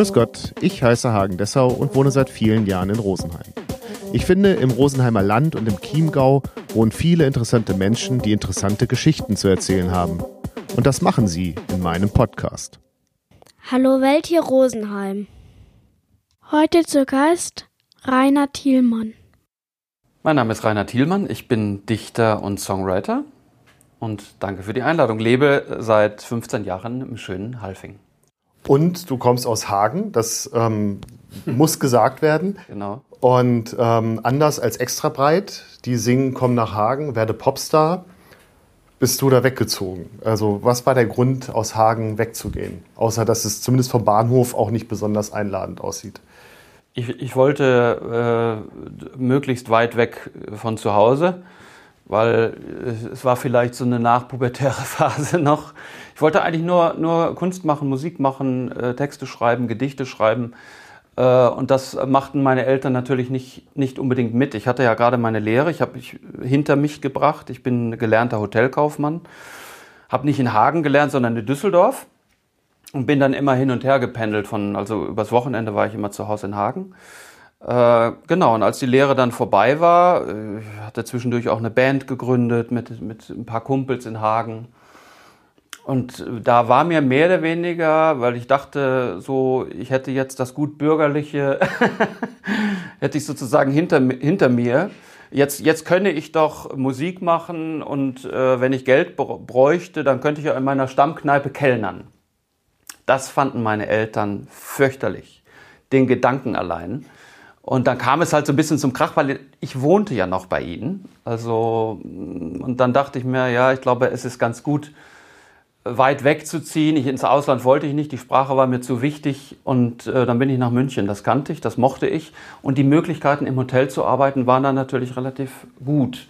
Grüß Gott, ich heiße Hagen Dessau und wohne seit vielen Jahren in Rosenheim. Ich finde, im Rosenheimer Land und im Chiemgau wohnen viele interessante Menschen, die interessante Geschichten zu erzählen haben. Und das machen sie in meinem Podcast. Hallo Welt hier Rosenheim. Heute zu Gast Rainer Thielmann. Mein Name ist Rainer Thielmann, ich bin Dichter und Songwriter und danke für die Einladung. Lebe seit 15 Jahren im schönen Halfing. Und du kommst aus Hagen, das ähm, muss gesagt werden. Genau. Und ähm, anders als extra breit, die singen, komm nach Hagen, werde Popstar, bist du da weggezogen. Also was war der Grund, aus Hagen wegzugehen? Außer dass es zumindest vom Bahnhof auch nicht besonders einladend aussieht. Ich, ich wollte äh, möglichst weit weg von zu Hause, weil es war vielleicht so eine nachpubertäre Phase noch. Ich wollte eigentlich nur, nur Kunst machen, Musik machen, äh, Texte schreiben, Gedichte schreiben. Äh, und das machten meine Eltern natürlich nicht, nicht unbedingt mit. Ich hatte ja gerade meine Lehre, ich habe mich hinter mich gebracht. Ich bin gelernter Hotelkaufmann, habe nicht in Hagen gelernt, sondern in Düsseldorf und bin dann immer hin und her gependelt von, also übers Wochenende war ich immer zu Hause in Hagen. Äh, genau, und als die Lehre dann vorbei war, äh, hatte zwischendurch auch eine Band gegründet mit, mit ein paar Kumpels in Hagen. Und da war mir mehr oder weniger, weil ich dachte, so, ich hätte jetzt das gut bürgerliche, hätte ich sozusagen hinter, hinter mir. Jetzt, jetzt könne ich doch Musik machen und äh, wenn ich Geld bräuchte, dann könnte ich ja in meiner Stammkneipe kellnern. Das fanden meine Eltern fürchterlich. Den Gedanken allein. Und dann kam es halt so ein bisschen zum Krach, weil ich wohnte ja noch bei ihnen. Also, und dann dachte ich mir, ja, ich glaube, es ist ganz gut, weit wegzuziehen. Ich, ins Ausland wollte ich nicht, die Sprache war mir zu wichtig und äh, dann bin ich nach München. Das kannte ich, das mochte ich. Und die Möglichkeiten im Hotel zu arbeiten waren dann natürlich relativ gut.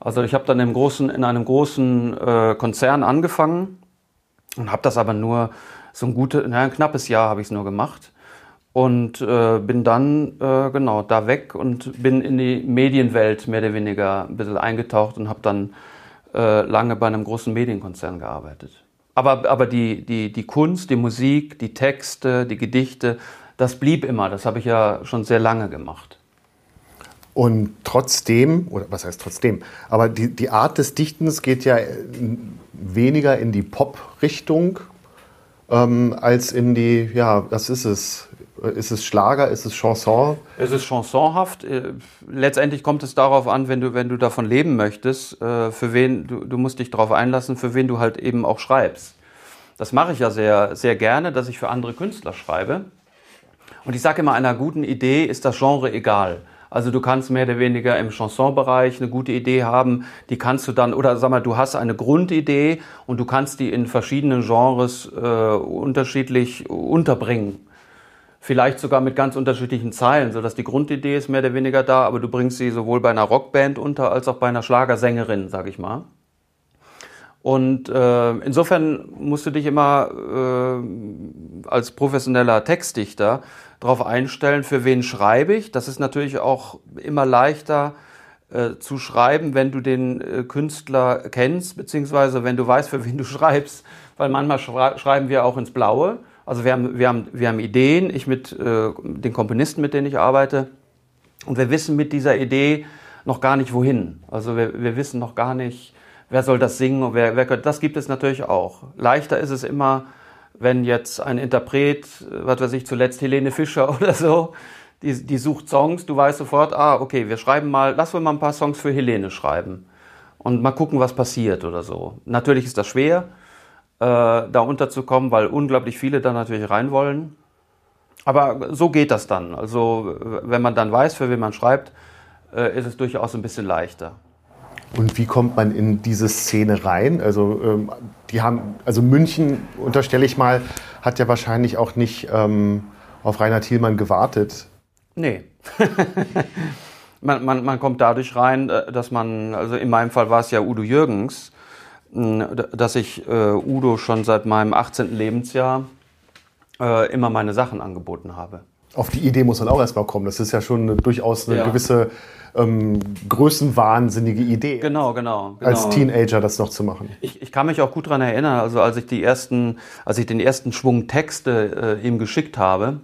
Also ich habe dann im großen, in einem großen äh, Konzern angefangen und habe das aber nur so ein gutes, naja, ein knappes Jahr habe ich es nur gemacht. Und äh, bin dann äh, genau da weg und bin in die Medienwelt mehr oder weniger ein bisschen eingetaucht und habe dann äh, lange bei einem großen Medienkonzern gearbeitet. Aber, aber die, die, die Kunst, die Musik, die Texte, die Gedichte, das blieb immer. Das habe ich ja schon sehr lange gemacht. Und trotzdem, oder was heißt trotzdem, aber die, die Art des Dichtens geht ja weniger in die Pop-Richtung ähm, als in die, ja, was ist es? Ist es Schlager, ist es Chanson? Es ist chansonhaft. Äh, letztendlich kommt es darauf an, wenn du, wenn du davon leben möchtest, äh, für wen, du, du musst dich darauf einlassen, für wen du halt eben auch schreibst. Das mache ich ja sehr, sehr gerne, dass ich für andere Künstler schreibe. Und ich sage immer, einer guten Idee ist das Genre egal. Also du kannst mehr oder weniger im Chansonbereich eine gute Idee haben, die kannst du dann, oder sag mal, du hast eine Grundidee und du kannst die in verschiedenen Genres äh, unterschiedlich unterbringen. Vielleicht sogar mit ganz unterschiedlichen Zeilen, so dass die Grundidee ist mehr oder weniger da, aber du bringst sie sowohl bei einer Rockband unter als auch bei einer Schlagersängerin, sag ich mal. Und äh, insofern musst du dich immer äh, als professioneller Textdichter darauf einstellen, für wen schreibe ich. Das ist natürlich auch immer leichter äh, zu schreiben, wenn du den äh, Künstler kennst, beziehungsweise wenn du weißt, für wen du schreibst, weil manchmal schreiben wir auch ins Blaue. Also wir haben, wir haben, wir haben Ideen, ich mit äh, den Komponisten, mit denen ich arbeite, und wir wissen mit dieser Idee noch gar nicht wohin. Also wir, wir wissen noch gar nicht, wer soll das singen und wer, wer könnte, das gibt es natürlich auch. Leichter ist es immer, wenn jetzt ein Interpret, was weiß ich, zuletzt Helene Fischer oder so, die, die sucht Songs, du weißt sofort, ah, okay, wir schreiben mal, lass wir mal ein paar Songs für Helene schreiben und mal gucken, was passiert oder so. Natürlich ist das schwer, äh, da unterzukommen, weil unglaublich viele da natürlich rein wollen. Aber so geht das dann. Also, wenn man dann weiß, für wen man schreibt, äh, ist es durchaus ein bisschen leichter. Und wie kommt man in diese Szene rein? Also, ähm, die haben, also München, unterstelle ich mal, hat ja wahrscheinlich auch nicht ähm, auf Rainer Thielmann gewartet. Nee. man, man, man kommt dadurch rein, äh, dass man, also in meinem Fall war es ja Udo Jürgens, dass ich äh, Udo schon seit meinem 18. Lebensjahr äh, immer meine Sachen angeboten habe. Auf die Idee muss man auch erstmal kommen. Das ist ja schon eine, durchaus eine ja. gewisse ähm, größenwahnsinnige Idee. Genau, genau, genau, Als Teenager das noch zu machen. Ich, ich kann mich auch gut daran erinnern, also als ich die ersten, als ich den ersten Schwung Texte äh, ihm geschickt habe,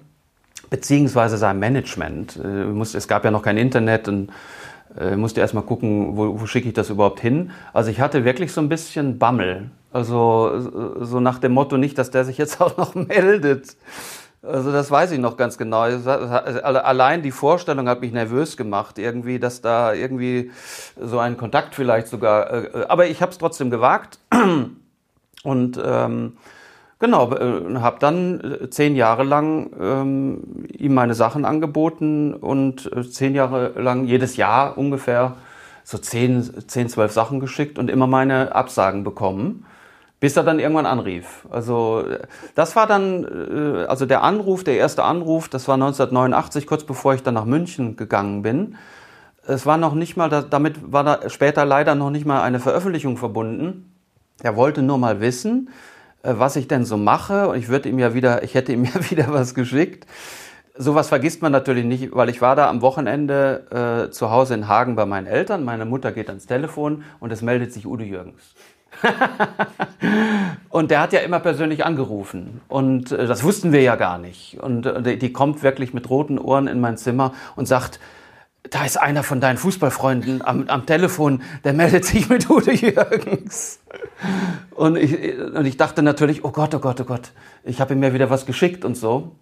beziehungsweise sein Management. Äh, es gab ja noch kein Internet und äh, musste erstmal gucken, wo, wo schicke ich das überhaupt hin. Also ich hatte wirklich so ein bisschen Bammel. Also so nach dem Motto nicht, dass der sich jetzt auch noch meldet. Also das weiß ich noch ganz genau. Allein die Vorstellung hat mich nervös gemacht, irgendwie, dass da irgendwie so ein Kontakt vielleicht sogar. Äh, aber ich habe es trotzdem gewagt und ähm, genau äh, habe dann äh, zehn Jahre lang ähm, ihm meine Sachen angeboten und äh, zehn Jahre lang jedes Jahr ungefähr so zehn, zehn, zwölf Sachen geschickt und immer meine Absagen bekommen bis er dann irgendwann anrief. Also das war dann, äh, also der Anruf, der erste Anruf, das war 1989, kurz bevor ich dann nach München gegangen bin. Es war noch nicht mal, damit war da später leider noch nicht mal eine Veröffentlichung verbunden. Er wollte nur mal wissen, äh, was ich denn so mache. Und ich würde ihm ja wieder, ich hätte ihm ja wieder was geschickt. Sowas vergisst man natürlich nicht, weil ich war da am Wochenende äh, zu Hause in Hagen bei meinen Eltern. Meine Mutter geht ans Telefon und es meldet sich Udo Jürgens. und der hat ja immer persönlich angerufen. Und äh, das wussten wir ja gar nicht. Und äh, die kommt wirklich mit roten Ohren in mein Zimmer und sagt, da ist einer von deinen Fußballfreunden am, am Telefon, der meldet sich mit Udo Jürgens. Und ich, und ich dachte natürlich, oh Gott, oh Gott, oh Gott, ich habe ihm ja wieder was geschickt und so.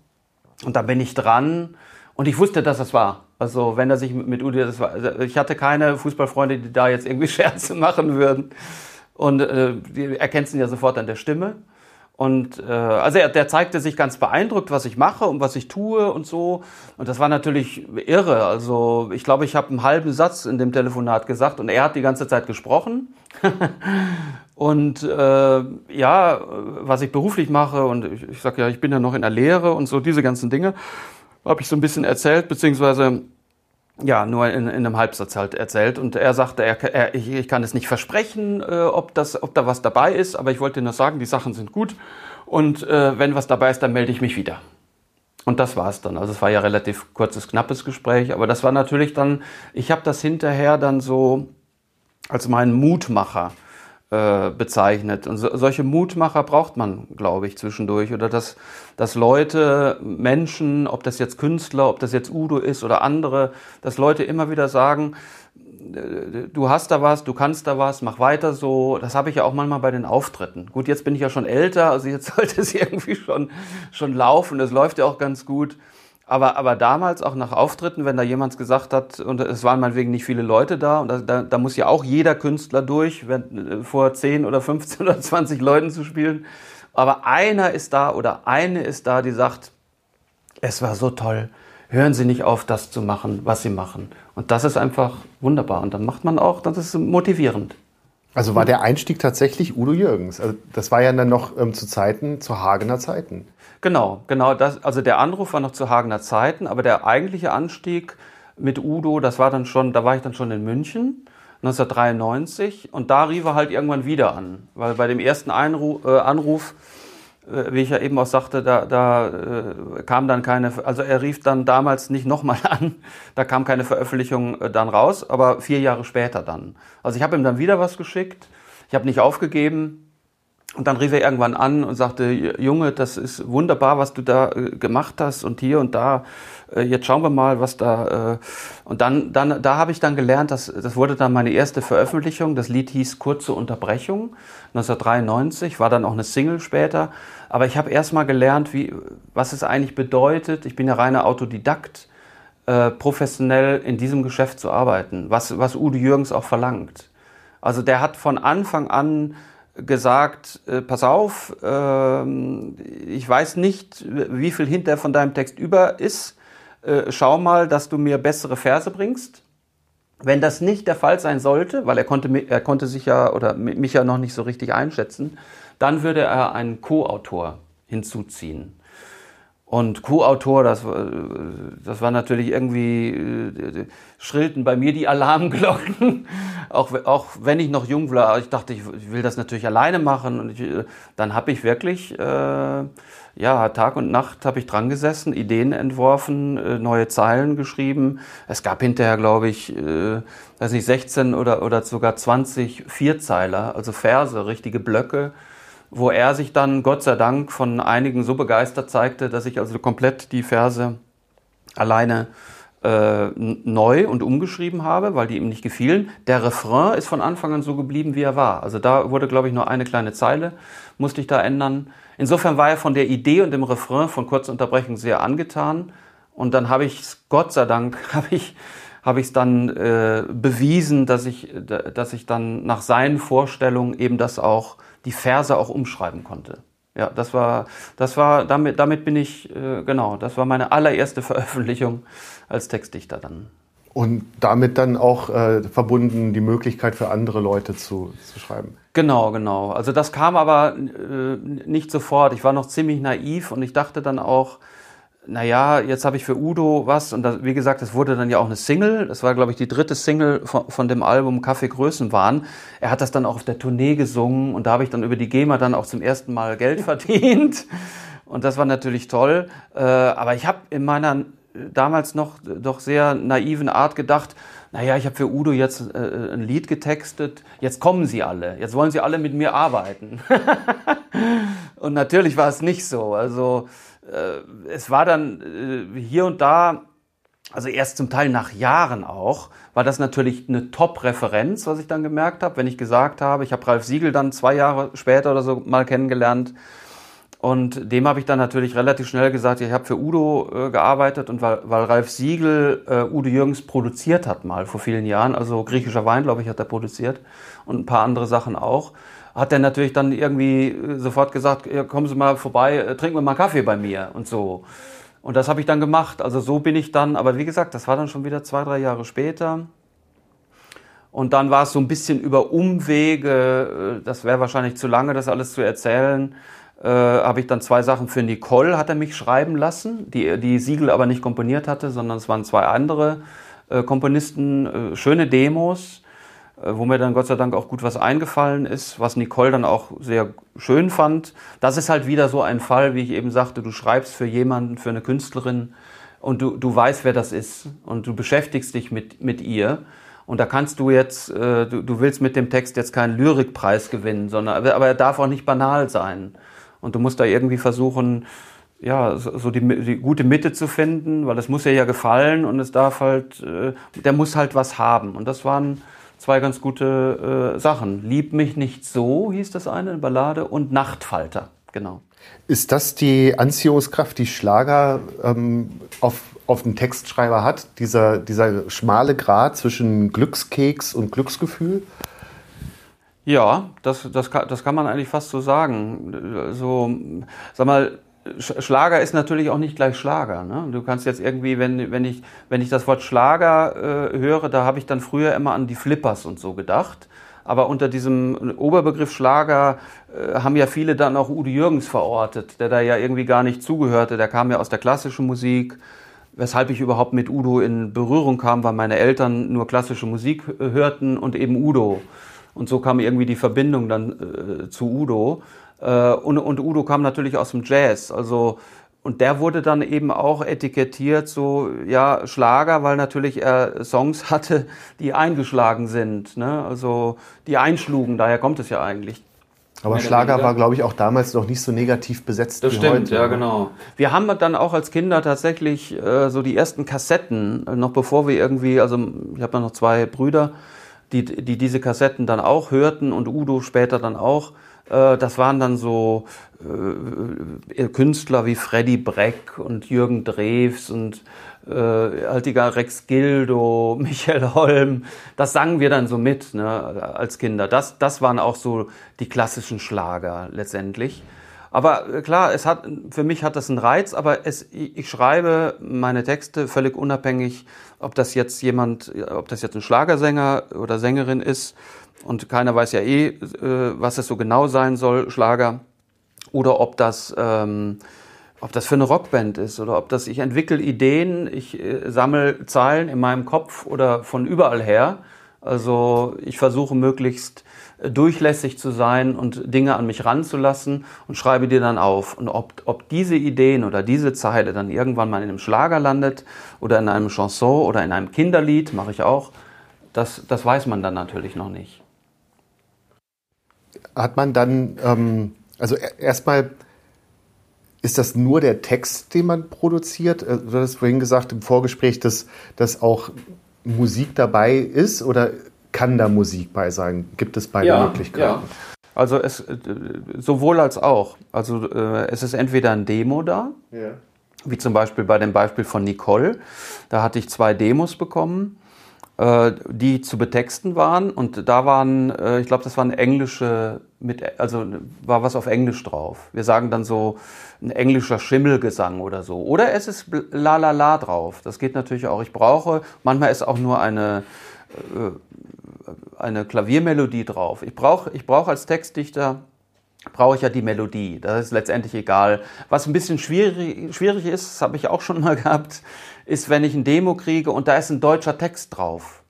Und da bin ich dran und ich wusste, dass es war. Also wenn er sich mit Udo, das war, also ich hatte keine Fußballfreunde, die da jetzt irgendwie Scherze machen würden. Und äh, die erkennst ihn ja sofort an der Stimme. Und äh, also er, der zeigte sich ganz beeindruckt, was ich mache und was ich tue und so. Und das war natürlich irre. Also ich glaube, ich habe einen halben Satz in dem Telefonat gesagt und er hat die ganze Zeit gesprochen. und äh, ja, was ich beruflich mache und ich, ich sage ja, ich bin ja noch in der Lehre und so diese ganzen Dinge habe ich so ein bisschen erzählt, beziehungsweise ja, nur in, in einem Halbsatz halt erzählt. Und er sagte, er, er, ich, ich kann es nicht versprechen, äh, ob, das, ob da was dabei ist, aber ich wollte nur sagen, die Sachen sind gut. Und äh, wenn was dabei ist, dann melde ich mich wieder. Und das war's dann. Also es war ja relativ kurzes, knappes Gespräch, aber das war natürlich dann, ich habe das hinterher dann so als meinen Mutmacher äh, bezeichnet. Und so, solche Mutmacher braucht man, glaube ich, zwischendurch. Oder dass, dass Leute, Menschen, ob das jetzt Künstler, ob das jetzt Udo ist oder andere, dass Leute immer wieder sagen, äh, du hast da was, du kannst da was, mach weiter so. Das habe ich ja auch manchmal bei den Auftritten. Gut, jetzt bin ich ja schon älter, also jetzt sollte es irgendwie schon, schon laufen. Es läuft ja auch ganz gut. Aber, aber damals auch nach Auftritten, wenn da jemand gesagt hat, und es waren meinetwegen nicht viele Leute da, und da, da muss ja auch jeder Künstler durch, wenn, vor 10 oder 15 oder 20 Leuten zu spielen. Aber einer ist da oder eine ist da, die sagt, es war so toll, hören Sie nicht auf, das zu machen, was Sie machen. Und das ist einfach wunderbar. Und dann macht man auch, das ist motivierend. Also war der Einstieg tatsächlich Udo Jürgens. Also das war ja dann noch ähm, zu Zeiten, zu Hagener Zeiten. Genau, genau. Das, also der Anruf war noch zu Hagener Zeiten, aber der eigentliche Anstieg mit Udo, das war dann schon, da war ich dann schon in München. 1993 und da rief er halt irgendwann wieder an, weil bei dem ersten Einruf, äh, Anruf, wie ich ja eben auch sagte, da, da äh, kam dann keine, also er rief dann damals nicht nochmal an, da kam keine Veröffentlichung äh, dann raus, aber vier Jahre später dann. Also ich habe ihm dann wieder was geschickt, ich habe nicht aufgegeben, und dann rief er irgendwann an und sagte, Junge, das ist wunderbar, was du da äh, gemacht hast und hier und da. Äh, jetzt schauen wir mal, was da. Äh. Und dann, dann, da habe ich dann gelernt, dass, das wurde dann meine erste Veröffentlichung. Das Lied hieß Kurze Unterbrechung, 1993, war dann auch eine Single später. Aber ich habe erst mal gelernt, wie, was es eigentlich bedeutet. Ich bin ja reiner Autodidakt, professionell in diesem Geschäft zu arbeiten, was, was Udo Jürgens auch verlangt. Also der hat von Anfang an gesagt, äh, pass auf, äh, ich weiß nicht, wie viel hinter von deinem Text über ist. Äh, schau mal, dass du mir bessere Verse bringst. Wenn das nicht der Fall sein sollte, weil er konnte, er konnte sich ja oder mich ja noch nicht so richtig einschätzen, dann würde er einen Co-Autor hinzuziehen. Und Co-Autor, das, das war natürlich irgendwie, äh, schrillten bei mir die Alarmglocken. auch, auch wenn ich noch jung war, ich dachte, ich, will das natürlich alleine machen. Und ich, dann habe ich wirklich, äh, ja, Tag und Nacht habe ich dran gesessen, Ideen entworfen, äh, neue Zeilen geschrieben. Es gab hinterher, glaube ich, äh, weiß nicht, 16 oder, oder sogar 20 Vierzeiler, also Verse, richtige Blöcke wo er sich dann Gott sei Dank von einigen so begeistert zeigte, dass ich also komplett die Verse alleine äh, neu und umgeschrieben habe, weil die ihm nicht gefielen. Der Refrain ist von Anfang an so geblieben, wie er war. Also da wurde, glaube ich, nur eine kleine Zeile, musste ich da ändern. Insofern war er von der Idee und dem Refrain von Kurzunterbrechung sehr angetan. Und dann habe ich Gott sei Dank, habe ich habe ich es dann äh, bewiesen, dass ich, dass ich dann nach seinen Vorstellungen eben das auch die Verse auch umschreiben konnte. Ja, das war, das war, damit, damit bin ich, äh, genau, das war meine allererste Veröffentlichung als Textdichter dann. Und damit dann auch äh, verbunden die Möglichkeit für andere Leute zu, zu schreiben. Genau, genau. Also das kam aber äh, nicht sofort. Ich war noch ziemlich naiv und ich dachte dann auch, naja, jetzt habe ich für Udo was und das, wie gesagt, das wurde dann ja auch eine Single. Das war, glaube ich, die dritte Single von, von dem Album Kaffee Größenwahn. Er hat das dann auch auf der Tournee gesungen und da habe ich dann über die GEMA dann auch zum ersten Mal Geld verdient. Und das war natürlich toll. Äh, aber ich habe in meiner damals noch doch sehr naiven Art gedacht, naja, ich habe für Udo jetzt äh, ein Lied getextet, jetzt kommen sie alle, jetzt wollen sie alle mit mir arbeiten. und natürlich war es nicht so. Also es war dann äh, hier und da, also erst zum Teil nach Jahren auch, war das natürlich eine Top-Referenz, was ich dann gemerkt habe, wenn ich gesagt habe, ich habe Ralf Siegel dann zwei Jahre später oder so mal kennengelernt. Und dem habe ich dann natürlich relativ schnell gesagt, ich habe für Udo äh, gearbeitet und weil, weil Ralf Siegel äh, Udo Jürgens produziert hat mal vor vielen Jahren, also griechischer Wein, glaube ich, hat er produziert und ein paar andere Sachen auch hat er natürlich dann irgendwie äh, sofort gesagt, ja, kommen Sie mal vorbei, äh, trinken wir mal Kaffee bei mir und so. Und das habe ich dann gemacht. Also so bin ich dann, aber wie gesagt, das war dann schon wieder zwei, drei Jahre später. Und dann war es so ein bisschen über Umwege, äh, das wäre wahrscheinlich zu lange, das alles zu erzählen, äh, habe ich dann zwei Sachen für Nicole, hat er mich schreiben lassen, die, die Siegel aber nicht komponiert hatte, sondern es waren zwei andere äh, Komponisten, äh, schöne Demos. Äh, wo mir dann Gott sei Dank auch gut was eingefallen ist, was Nicole dann auch sehr schön fand. Das ist halt wieder so ein Fall, wie ich eben sagte, du schreibst für jemanden, für eine Künstlerin und du, du weißt, wer das ist und du beschäftigst dich mit, mit ihr. Und da kannst du jetzt, äh, du, du willst mit dem Text jetzt keinen Lyrikpreis gewinnen, sondern, aber er darf auch nicht banal sein. Und du musst da irgendwie versuchen, ja, so, die, die, gute Mitte zu finden, weil es muss ja ja gefallen und es darf halt, äh, der muss halt was haben. Und das waren, zwei ganz gute äh, Sachen. Lieb mich nicht so hieß das eine, eine Ballade, und Nachtfalter, genau. Ist das die Anziehungskraft, die Schlager ähm, auf, auf den Textschreiber hat? Dieser, dieser schmale Grat zwischen Glückskeks und Glücksgefühl? Ja, das, das, kann, das kann man eigentlich fast so sagen. So, sag mal, Schlager ist natürlich auch nicht gleich Schlager. Ne? Du kannst jetzt irgendwie, wenn, wenn, ich, wenn ich das Wort Schlager äh, höre, da habe ich dann früher immer an die Flippers und so gedacht. Aber unter diesem Oberbegriff Schlager äh, haben ja viele dann auch Udo Jürgens verortet, der da ja irgendwie gar nicht zugehörte. Der kam ja aus der klassischen Musik. Weshalb ich überhaupt mit Udo in Berührung kam, weil meine Eltern nur klassische Musik äh, hörten und eben Udo. Und so kam irgendwie die Verbindung dann äh, zu Udo. Äh, und, und Udo kam natürlich aus dem Jazz. Also und der wurde dann eben auch etikettiert, so ja, Schlager, weil natürlich er Songs hatte, die eingeschlagen sind, ne? also die einschlugen, daher kommt es ja eigentlich. Aber Schlager war, glaube ich, auch damals noch nicht so negativ besetzt das wie stimmt, heute. Ja, ne? genau. Wir haben dann auch als Kinder tatsächlich äh, so die ersten Kassetten, äh, noch bevor wir irgendwie, also ich habe noch zwei Brüder, die, die diese Kassetten dann auch hörten und Udo später dann auch. Äh, das waren dann so äh, Künstler wie Freddy Breck und Jürgen Drews und äh, Altiger Rex Gildo, Michael Holm. Das sangen wir dann so mit ne, als Kinder. Das, das waren auch so die klassischen Schlager letztendlich. Aber äh, klar, es hat, für mich hat das einen Reiz, aber es, ich schreibe meine Texte völlig unabhängig, ob das jetzt jemand, ob das jetzt ein Schlagersänger oder Sängerin ist und keiner weiß ja eh, äh, was es so genau sein soll, Schlager, oder ob das, ähm, ob das für eine Rockband ist oder ob das, ich entwickle Ideen, ich äh, sammle Zeilen in meinem Kopf oder von überall her. Also ich versuche möglichst äh, durchlässig zu sein und Dinge an mich ranzulassen und schreibe die dann auf. Und ob, ob diese Ideen oder diese Zeile dann irgendwann mal in einem Schlager landet oder in einem Chanson oder in einem Kinderlied, mache ich auch, das, das weiß man dann natürlich noch nicht. Hat man dann, ähm, also erstmal ist das nur der Text, den man produziert? Äh, du hast vorhin gesagt im Vorgespräch, dass, dass auch Musik dabei ist oder kann da Musik bei sein? Gibt es beide ja, Möglichkeiten? Ja. Also es äh, sowohl als auch. Also äh, es ist entweder ein Demo da, ja. wie zum Beispiel bei dem Beispiel von Nicole. Da hatte ich zwei Demos bekommen die zu betexten waren und da waren, äh, ich glaube, das waren englische, mit, also war was auf Englisch drauf. Wir sagen dann so ein englischer Schimmelgesang oder so. Oder es ist la la la drauf. Das geht natürlich auch. Ich brauche, manchmal ist auch nur eine, äh, eine Klaviermelodie drauf. Ich brauche ich brauch als Textdichter brauche ich ja die Melodie. Das ist letztendlich egal. Was ein bisschen schwierig, schwierig ist, das habe ich auch schon mal gehabt, ist, wenn ich ein Demo kriege und da ist ein deutscher Text drauf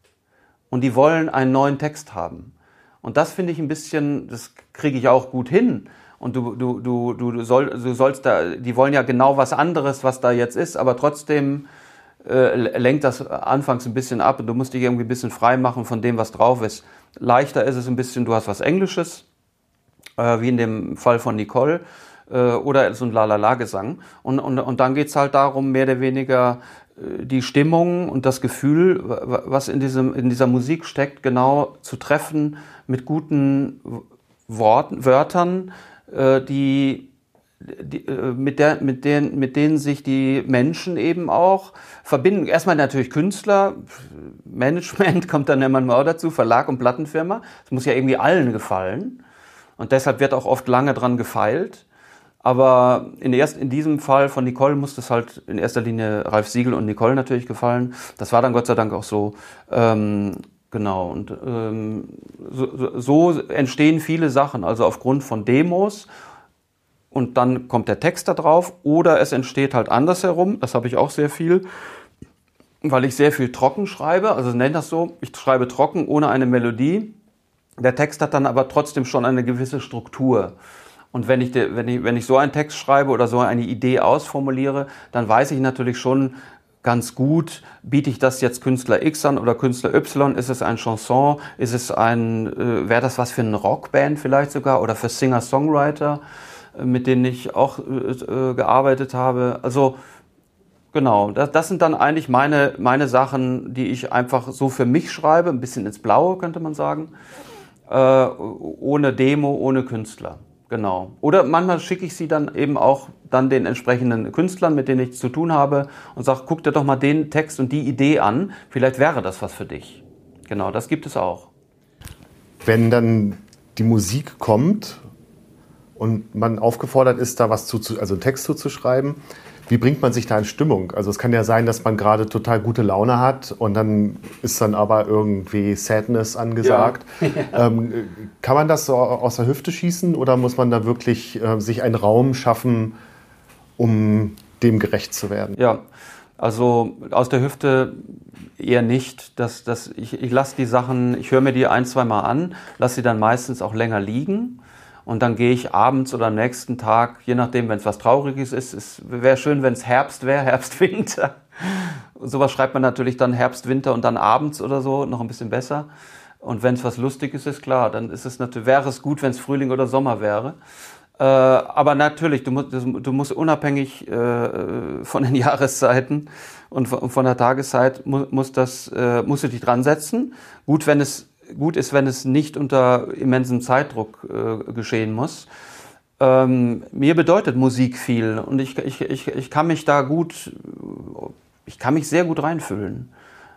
und die wollen einen neuen Text haben. Und das finde ich ein bisschen, das kriege ich auch gut hin. Und du, du, du, du, soll, du sollst da, die wollen ja genau was anderes, was da jetzt ist, aber trotzdem äh, lenkt das anfangs ein bisschen ab und du musst dich irgendwie ein bisschen frei machen von dem, was drauf ist. Leichter ist es ein bisschen, du hast was Englisches, äh, wie in dem Fall von Nicole, äh, oder so ein Lalala-Gesang. Und, und, und dann geht's halt darum, mehr oder weniger die Stimmung und das Gefühl, was in, diesem, in dieser Musik steckt, genau zu treffen mit guten Worten, Wörtern, äh, die, die, äh, mit, der, mit, denen, mit denen sich die Menschen eben auch verbinden. Erstmal natürlich Künstler, Management kommt dann immer auch dazu, Verlag und Plattenfirma. Es muss ja irgendwie allen gefallen. Und deshalb wird auch oft lange dran gefeilt. Aber in, erst, in diesem Fall von Nicole musste es halt in erster Linie Ralf Siegel und Nicole natürlich gefallen. Das war dann Gott sei Dank auch so. Ähm, genau. Und ähm, so, so entstehen viele Sachen, also aufgrund von Demos. Und dann kommt der Text da drauf. Oder es entsteht halt andersherum. Das habe ich auch sehr viel weil ich sehr viel trocken schreibe, also nenne das so, ich schreibe trocken ohne eine Melodie. Der Text hat dann aber trotzdem schon eine gewisse Struktur. Und wenn ich, wenn, ich, wenn ich so einen Text schreibe oder so eine Idee ausformuliere, dann weiß ich natürlich schon ganz gut, biete ich das jetzt Künstler X an oder Künstler Y? Ist es ein Chanson? Ist es ein, äh, wäre das was für eine Rockband vielleicht sogar oder für Singer-Songwriter, äh, mit denen ich auch äh, äh, gearbeitet habe? Also, Genau, das, das sind dann eigentlich meine, meine Sachen, die ich einfach so für mich schreibe, ein bisschen ins Blaue könnte man sagen, äh, ohne Demo, ohne Künstler. Genau. Oder manchmal schicke ich sie dann eben auch dann den entsprechenden Künstlern, mit denen ich zu tun habe, und sage, guck dir doch mal den Text und die Idee an. Vielleicht wäre das was für dich. Genau, das gibt es auch. Wenn dann die Musik kommt und man aufgefordert ist, da was zu, also einen Text zuzuschreiben, wie bringt man sich da in Stimmung? Also es kann ja sein, dass man gerade total gute Laune hat und dann ist dann aber irgendwie Sadness angesagt. Ja. ähm, kann man das so aus der Hüfte schießen oder muss man da wirklich äh, sich einen Raum schaffen, um dem gerecht zu werden? Ja, also aus der Hüfte eher nicht. Das, das, ich ich lasse die Sachen, ich höre mir die ein, zwei Mal an, lasse sie dann meistens auch länger liegen und dann gehe ich abends oder am nächsten Tag, je nachdem, wenn es was Trauriges ist, es wäre schön, wenn es Herbst wäre, Herbst, Winter. Sowas schreibt man natürlich dann Herbst, Winter und dann abends oder so, noch ein bisschen besser. Und wenn es was Lustiges ist, klar, dann ist es natürlich, wäre es gut, wenn es Frühling oder Sommer wäre. Äh, aber natürlich, du musst, du musst unabhängig äh, von den Jahreszeiten und von der Tageszeit muss das, äh, musst du dich dran setzen. Gut, wenn es gut ist, wenn es nicht unter immensem Zeitdruck äh, geschehen muss. Ähm, mir bedeutet Musik viel und ich, ich, ich, ich kann mich da gut, ich kann mich sehr gut reinfühlen.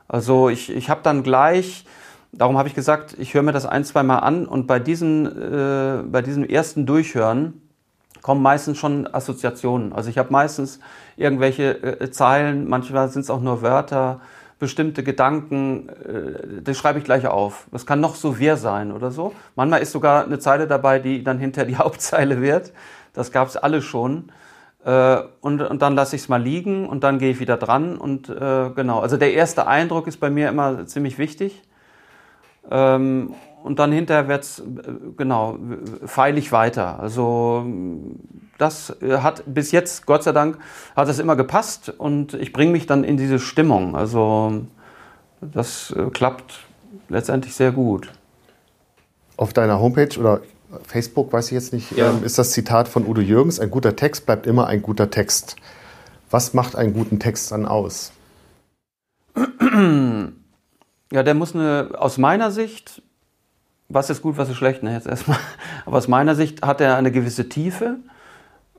Also ich, ich habe dann gleich, darum habe ich gesagt, ich höre mir das ein, zwei Mal an und bei, diesen, äh, bei diesem ersten Durchhören kommen meistens schon Assoziationen. Also ich habe meistens irgendwelche äh, Zeilen, manchmal sind es auch nur Wörter, bestimmte Gedanken, äh, das schreibe ich gleich auf. Das kann noch so wir sein oder so. Manchmal ist sogar eine Zeile dabei, die dann hinter die Hauptzeile wird. Das gab es alle schon. Äh, und, und dann lasse ich es mal liegen und dann gehe ich wieder dran. Und äh, genau, also der erste Eindruck ist bei mir immer ziemlich wichtig. Ähm, und dann hinterher wird's äh, genau, feile ich weiter. Also das hat bis jetzt, Gott sei Dank, hat es immer gepasst und ich bringe mich dann in diese Stimmung. Also das äh, klappt letztendlich sehr gut. Auf deiner Homepage oder Facebook, weiß ich jetzt nicht, ja. ähm, ist das Zitat von Udo Jürgens, ein guter Text bleibt immer ein guter Text. Was macht einen guten Text dann aus? Ja, der muss eine, aus meiner Sicht, was ist gut, was ist schlecht, ne, jetzt erstmal, aber aus meiner Sicht hat er eine gewisse Tiefe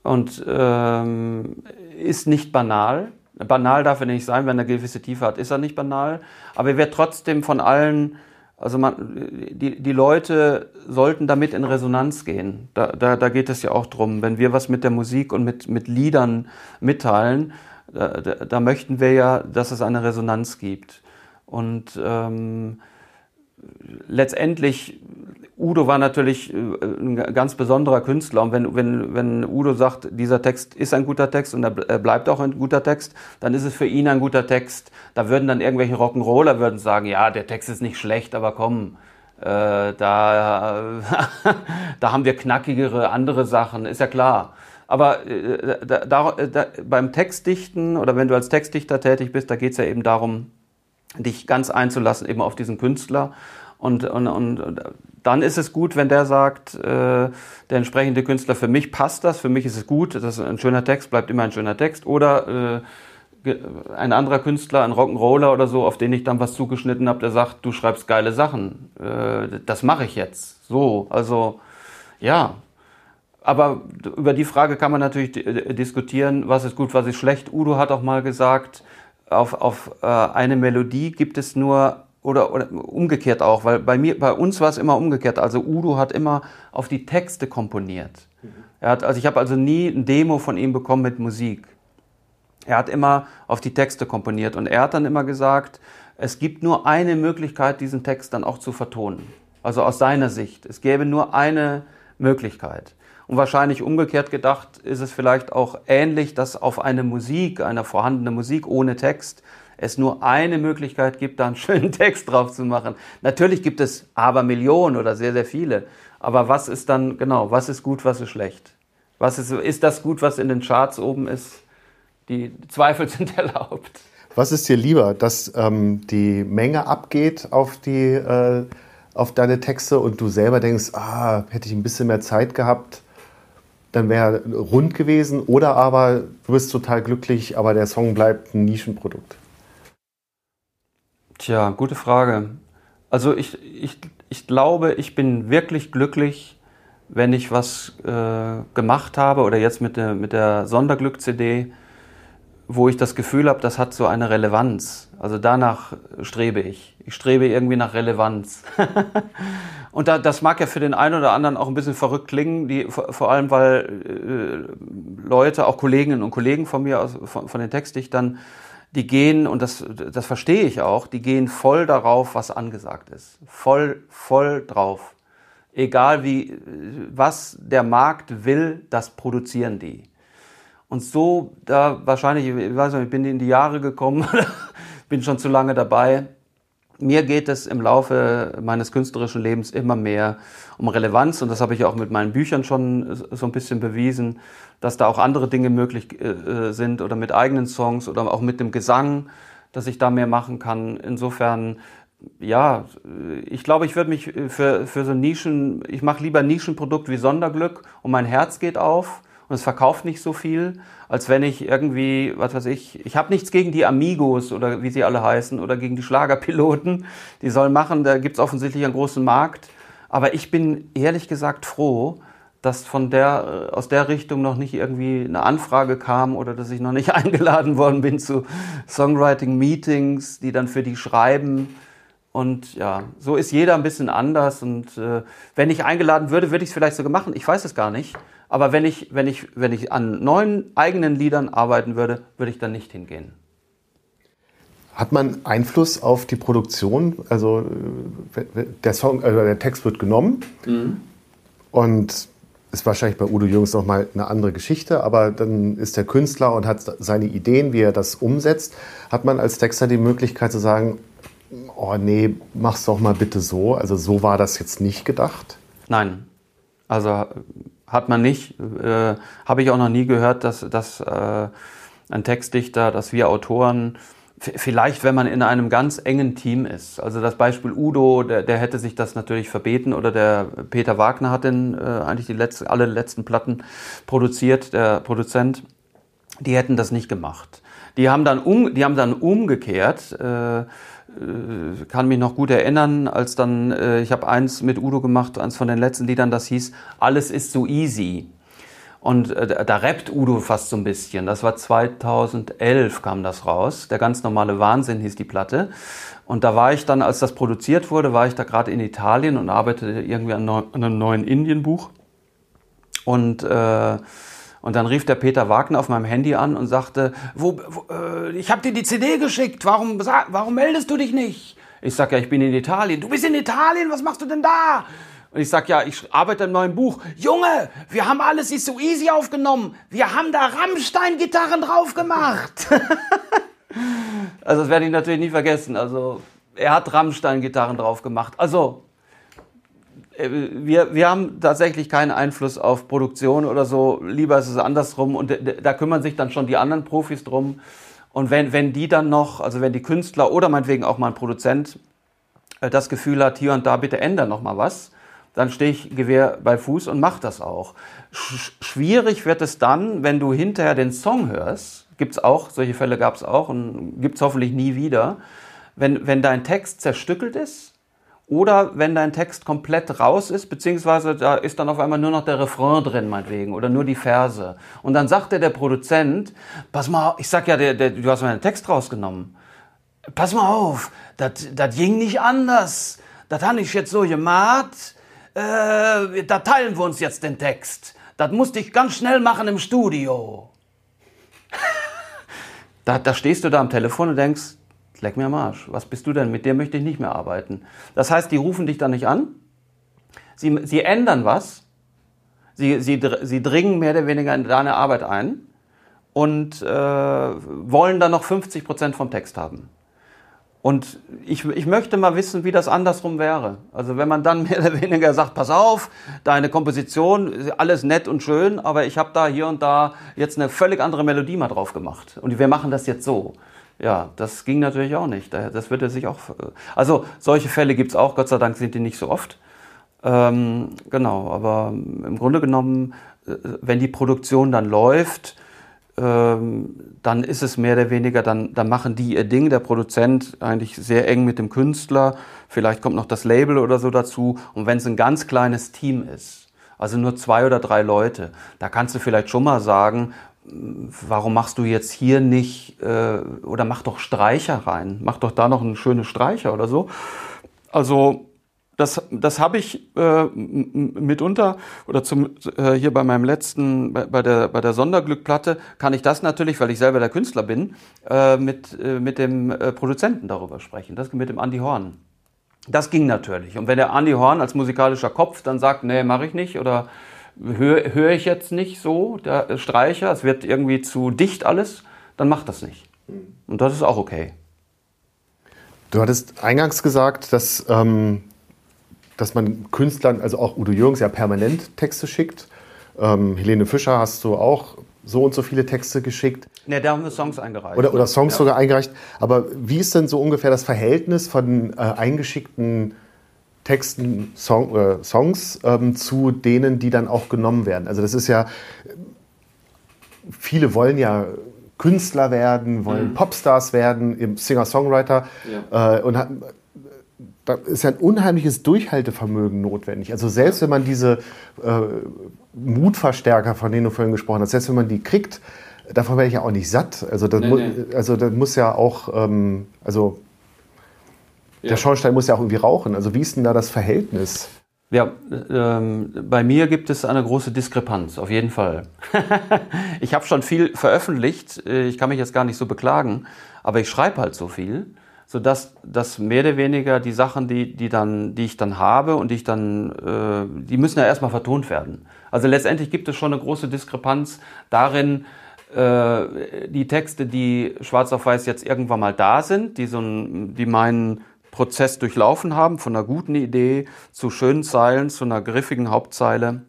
und ähm, ist nicht banal. Banal darf er nicht sein, wenn er eine gewisse Tiefe hat, ist er nicht banal. Aber er wird trotzdem von allen, also man, die, die Leute sollten damit in Resonanz gehen. Da, da, da geht es ja auch drum. Wenn wir was mit der Musik und mit, mit Liedern mitteilen, da, da, da möchten wir ja, dass es eine Resonanz gibt. Und ähm, letztendlich Udo war natürlich äh, ein ganz besonderer Künstler. Und wenn, wenn, wenn Udo sagt, dieser Text ist ein guter Text und er bleibt auch ein guter Text, dann ist es für ihn ein guter Text. Da würden dann irgendwelche Rock'n'Roller würden sagen, ja, der Text ist nicht schlecht, aber komm, äh, da, da haben wir knackigere andere Sachen, ist ja klar. Aber äh, da, da, beim Textdichten oder wenn du als Textdichter tätig bist, da geht es ja eben darum, dich ganz einzulassen eben auf diesen Künstler. Und, und, und dann ist es gut, wenn der sagt, äh, der entsprechende Künstler, für mich passt das, für mich ist es gut, das ist ein schöner Text, bleibt immer ein schöner Text. Oder äh, ein anderer Künstler, ein Rock'n'Roller oder so, auf den ich dann was zugeschnitten habe, der sagt, du schreibst geile Sachen. Äh, das mache ich jetzt. So, also ja. Aber über die Frage kann man natürlich diskutieren, was ist gut, was ist schlecht. Udo hat auch mal gesagt, auf, auf äh, eine Melodie gibt es nur oder, oder umgekehrt auch, weil bei mir, bei uns war es immer umgekehrt. Also Udo hat immer auf die Texte komponiert. Mhm. Er hat, also ich habe also nie ein Demo von ihm bekommen mit Musik. Er hat immer auf die Texte komponiert und er hat dann immer gesagt, es gibt nur eine Möglichkeit, diesen Text dann auch zu vertonen. Also aus seiner Sicht. Es gäbe nur eine Möglichkeit. Und wahrscheinlich umgekehrt gedacht ist es vielleicht auch ähnlich, dass auf eine Musik, eine vorhandene Musik ohne Text, es nur eine Möglichkeit gibt, da einen schönen Text drauf zu machen. Natürlich gibt es aber Millionen oder sehr, sehr viele. Aber was ist dann, genau, was ist gut, was ist schlecht? Was ist, ist das gut, was in den Charts oben ist? Die Zweifel sind erlaubt. Was ist dir lieber, dass ähm, die Menge abgeht auf, die, äh, auf deine Texte und du selber denkst, ah, hätte ich ein bisschen mehr Zeit gehabt, dann wäre rund gewesen, oder aber du bist total glücklich, aber der Song bleibt ein Nischenprodukt? Tja, gute Frage. Also ich, ich, ich glaube, ich bin wirklich glücklich, wenn ich was äh, gemacht habe oder jetzt mit der, mit der Sonderglück-CD, wo ich das Gefühl habe, das hat so eine Relevanz. Also danach strebe ich. Ich strebe irgendwie nach Relevanz. und da, das mag ja für den einen oder anderen auch ein bisschen verrückt klingen, die, vor, allem weil äh, Leute, auch Kolleginnen und Kollegen von mir, aus, von, von den Textdichtern, die gehen, und das, das verstehe ich auch, die gehen voll darauf, was angesagt ist. Voll, voll drauf. Egal wie, was der Markt will, das produzieren die. Und so, da wahrscheinlich, ich weiß nicht, ich bin in die Jahre gekommen, bin schon zu lange dabei. Mir geht es im Laufe meines künstlerischen Lebens immer mehr um Relevanz und das habe ich auch mit meinen Büchern schon so ein bisschen bewiesen dass da auch andere Dinge möglich äh, äh, sind oder mit eigenen Songs oder auch mit dem Gesang, dass ich da mehr machen kann. Insofern, ja, ich glaube, ich würde mich für, für so Nischen, ich mache lieber Nischenprodukt wie Sonderglück und mein Herz geht auf und es verkauft nicht so viel, als wenn ich irgendwie, was weiß ich, ich habe nichts gegen die Amigos oder wie sie alle heißen oder gegen die Schlagerpiloten, die sollen machen, da gibt es offensichtlich einen großen Markt. Aber ich bin ehrlich gesagt froh, dass von der, äh, aus der Richtung noch nicht irgendwie eine Anfrage kam oder dass ich noch nicht eingeladen worden bin zu Songwriting-Meetings, die dann für die schreiben. Und ja, so ist jeder ein bisschen anders. Und äh, wenn ich eingeladen würde, würde ich es vielleicht sogar machen. Ich weiß es gar nicht. Aber wenn ich, wenn ich, wenn ich an neuen eigenen Liedern arbeiten würde, würde ich dann nicht hingehen. Hat man Einfluss auf die Produktion? Also äh, der Song, also der Text wird genommen mhm. und ist wahrscheinlich bei Udo Jürgens nochmal eine andere Geschichte, aber dann ist der Künstler und hat seine Ideen, wie er das umsetzt. Hat man als Texter die Möglichkeit zu sagen, oh nee, mach's doch mal bitte so. Also so war das jetzt nicht gedacht. Nein, also hat man nicht. Äh, Habe ich auch noch nie gehört, dass, dass äh, ein Textdichter, dass wir Autoren Vielleicht, wenn man in einem ganz engen Team ist. Also das Beispiel Udo, der, der hätte sich das natürlich verbeten oder der Peter Wagner hat denn äh, eigentlich die letzte, alle letzten Platten produziert, der Produzent. Die hätten das nicht gemacht. Die haben dann, um, die haben dann umgekehrt, äh, kann mich noch gut erinnern, als dann, äh, ich habe eins mit Udo gemacht, eins von den letzten Liedern, das hieß, alles ist so easy. Und äh, da rappt Udo fast so ein bisschen. Das war 2011 kam das raus. Der ganz normale Wahnsinn hieß die Platte. Und da war ich dann, als das produziert wurde, war ich da gerade in Italien und arbeitete irgendwie an, einem neuen Indienbuch. Und äh, und dann rief der Peter Wagner auf meinem Handy an und sagte, wo, wo äh, ich habe dir die CD geschickt, warum, warum meldest du dich nicht? Ich sag ja, ich bin in Italien. Du bist in Italien, was machst du denn da? Und ich sag ja, ich arbeite im neuen Buch. Junge, wir haben alles ist so easy aufgenommen. Wir haben da Rammstein-Gitarren drauf gemacht. also das werde ich natürlich nie vergessen. Also er hat Rammstein-Gitarren drauf gemacht. Also wir, wir haben tatsächlich keinen Einfluss auf Produktion oder so. Lieber ist es andersrum. Und da kümmern sich dann schon die anderen Profis drum. Und wenn, wenn die dann noch, also wenn die Künstler oder meinetwegen auch mal ein Produzent äh, das Gefühl hat, hier und da bitte ändern noch mal was, dann stehe ich Gewehr bei Fuß und mache das auch. Sch schwierig wird es dann, wenn du hinterher den Song hörst, gibt's auch, solche Fälle gab's auch und gibt's hoffentlich nie wieder, wenn, wenn dein Text zerstückelt ist oder wenn dein Text komplett raus ist, beziehungsweise da ist dann auf einmal nur noch der Refrain drin, meinetwegen, oder nur die Verse. Und dann sagt dir der Produzent, pass mal, ich sag ja, der, der, du hast meinen Text rausgenommen. Pass mal auf, das ging nicht anders. Das habe ich jetzt so gemacht äh, da teilen wir uns jetzt den Text. Das musste ich ganz schnell machen im Studio. da, da stehst du da am Telefon und denkst, leck mir am Arsch, was bist du denn? Mit dir möchte ich nicht mehr arbeiten. Das heißt, die rufen dich dann nicht an, sie, sie ändern was, sie, sie, sie dringen mehr oder weniger in deine Arbeit ein und äh, wollen dann noch 50 Prozent vom Text haben. Und ich, ich möchte mal wissen, wie das andersrum wäre. Also wenn man dann mehr oder weniger sagt, pass auf, deine Komposition, alles nett und schön, aber ich habe da hier und da jetzt eine völlig andere Melodie mal drauf gemacht. Und wir machen das jetzt so. Ja, das ging natürlich auch nicht. Das würde sich auch. Also solche Fälle gibt's auch, Gott sei Dank sind die nicht so oft. Ähm, genau, aber im Grunde genommen, äh, wenn die Produktion dann läuft, ähm, dann ist es mehr oder weniger, dann, dann machen die ihr Ding, der Produzent eigentlich sehr eng mit dem Künstler, vielleicht kommt noch das Label oder so dazu. Und wenn es ein ganz kleines Team ist, also nur zwei oder drei Leute, da kannst du vielleicht schon mal sagen, warum machst du jetzt hier nicht, äh, oder mach doch Streicher rein, mach doch da noch einen schönen Streicher oder so. Also das, das habe ich äh, mitunter oder zum, äh, hier bei meinem letzten, bei, bei, der, bei der Sonderglückplatte, kann ich das natürlich, weil ich selber der Künstler bin, äh, mit, äh, mit dem äh, Produzenten darüber sprechen, das mit dem Andy Horn. Das ging natürlich. Und wenn der Andy Horn als musikalischer Kopf dann sagt, nee, mache ich nicht oder höre hör ich jetzt nicht so, der Streicher, es wird irgendwie zu dicht alles, dann macht das nicht. Und das ist auch okay. Du hattest eingangs gesagt, dass ähm, dass man Künstlern, also auch Udo Jürgens, ja permanent Texte schickt. Ähm, Helene Fischer hast du auch so und so viele Texte geschickt. Ne, da haben wir Songs eingereicht. Oder, oder Songs ja. sogar eingereicht. Aber wie ist denn so ungefähr das Verhältnis von äh, eingeschickten Texten, Song, äh, Songs ähm, zu denen, die dann auch genommen werden? Also das ist ja, viele wollen ja Künstler werden, wollen mhm. Popstars werden, Singer-Songwriter ja. äh, und hat, da ist ja ein unheimliches Durchhaltevermögen notwendig. Also selbst wenn man diese äh, Mutverstärker, von denen du vorhin gesprochen hast, selbst wenn man die kriegt, davon werde ich ja auch nicht satt. Also das, nee, nee. Also das muss ja auch, ähm, also ja. der Schornstein muss ja auch irgendwie rauchen. Also wie ist denn da das Verhältnis? Ja, ähm, bei mir gibt es eine große Diskrepanz, auf jeden Fall. ich habe schon viel veröffentlicht, äh, ich kann mich jetzt gar nicht so beklagen, aber ich schreibe halt so viel sodass dass mehr oder weniger die Sachen, die, die, dann, die ich dann habe und die ich dann, äh, die müssen ja erstmal vertont werden. Also letztendlich gibt es schon eine große Diskrepanz darin, äh, die Texte, die schwarz auf weiß jetzt irgendwann mal da sind, die, so ein, die meinen Prozess durchlaufen haben, von einer guten Idee zu schönen Zeilen, zu einer griffigen Hauptzeile,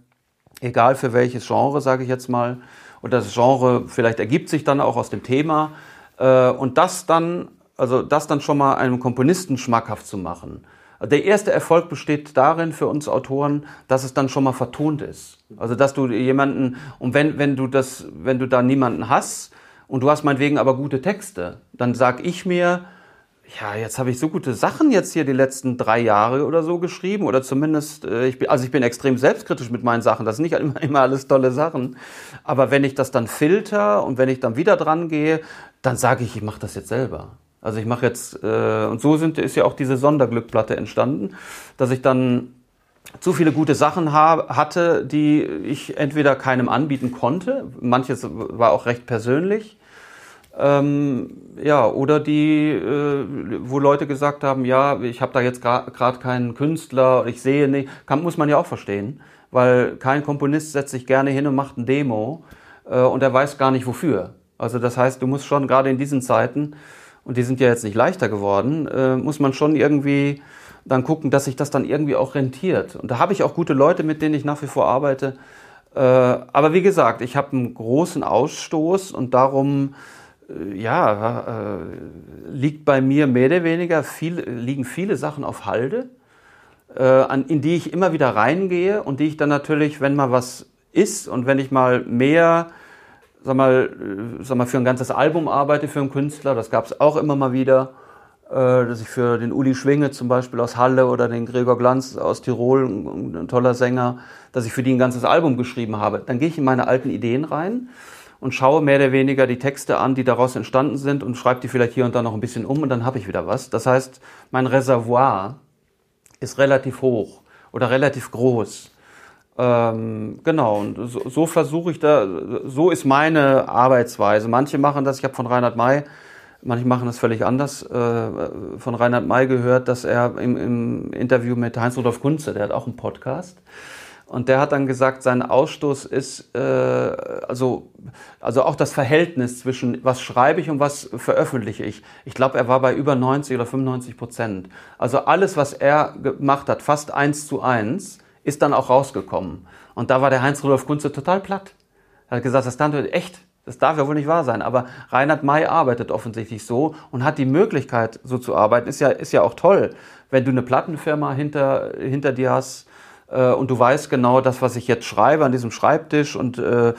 egal für welches Genre, sage ich jetzt mal. Und das Genre vielleicht ergibt sich dann auch aus dem Thema. Äh, und das dann also das dann schon mal einem Komponisten schmackhaft zu machen. Der erste Erfolg besteht darin für uns Autoren, dass es dann schon mal vertont ist. Also dass du jemanden und wenn wenn du das wenn du da niemanden hast und du hast meinetwegen aber gute Texte, dann sag ich mir ja, jetzt habe ich so gute Sachen jetzt hier die letzten drei Jahre oder so geschrieben oder zumindest, äh, ich bin, also ich bin extrem selbstkritisch mit meinen Sachen. Das sind nicht immer, immer alles tolle Sachen. Aber wenn ich das dann filter und wenn ich dann wieder dran gehe, dann sage ich, ich mache das jetzt selber. Also ich mache jetzt, äh, und so sind, ist ja auch diese Sonderglückplatte entstanden, dass ich dann zu viele gute Sachen hab, hatte, die ich entweder keinem anbieten konnte, manches war auch recht persönlich, ähm, ja, oder die, äh, wo Leute gesagt haben, ja, ich habe da jetzt gerade keinen Künstler, ich sehe nicht, kann, muss man ja auch verstehen, weil kein Komponist setzt sich gerne hin und macht ein Demo äh, und er weiß gar nicht wofür. Also das heißt, du musst schon gerade in diesen Zeiten und die sind ja jetzt nicht leichter geworden, äh, muss man schon irgendwie dann gucken, dass sich das dann irgendwie auch rentiert. Und da habe ich auch gute Leute, mit denen ich nach wie vor arbeite. Äh, aber wie gesagt, ich habe einen großen Ausstoß und darum ja, äh, liegt bei mir mehr oder weniger viel, liegen viele Sachen auf Halde, äh, an, in die ich immer wieder reingehe und die ich dann natürlich, wenn mal was ist und wenn ich mal mehr sag mal, äh, sag mal, für ein ganzes Album arbeite für einen Künstler. Das gab es auch immer mal wieder, äh, dass ich für den Uli Schwinge zum Beispiel aus Halle oder den Gregor Glanz aus Tirol, ein, ein toller Sänger, dass ich für die ein ganzes Album geschrieben habe. Dann gehe ich in meine alten Ideen rein und schaue mehr oder weniger die Texte an, die daraus entstanden sind und schreibe die vielleicht hier und da noch ein bisschen um und dann habe ich wieder was. Das heißt, mein Reservoir ist relativ hoch oder relativ groß. Ähm, genau, und so, so versuche ich da, so ist meine Arbeitsweise. Manche machen das, ich habe von Reinhard May, manche machen das völlig anders, äh, von Reinhard May gehört, dass er im, im Interview mit Heinz-Rudolf Kunze, der hat auch einen Podcast, und der hat dann gesagt, sein Ausstoß ist, äh, also, also auch das Verhältnis zwischen was schreibe ich und was veröffentliche ich. Ich glaube, er war bei über 90 oder 95 Prozent. Also alles, was er gemacht hat, fast eins zu eins, ist dann auch rausgekommen. Und da war der Heinz-Rudolf Kunze total platt. Er hat gesagt, das kann echt, das darf ja wohl nicht wahr sein. Aber Reinhard May arbeitet offensichtlich so und hat die Möglichkeit, so zu arbeiten. Ist ja, ist ja auch toll, wenn du eine Plattenfirma hinter, hinter dir hast äh, und du weißt genau, das, was ich jetzt schreibe an diesem Schreibtisch und äh, äh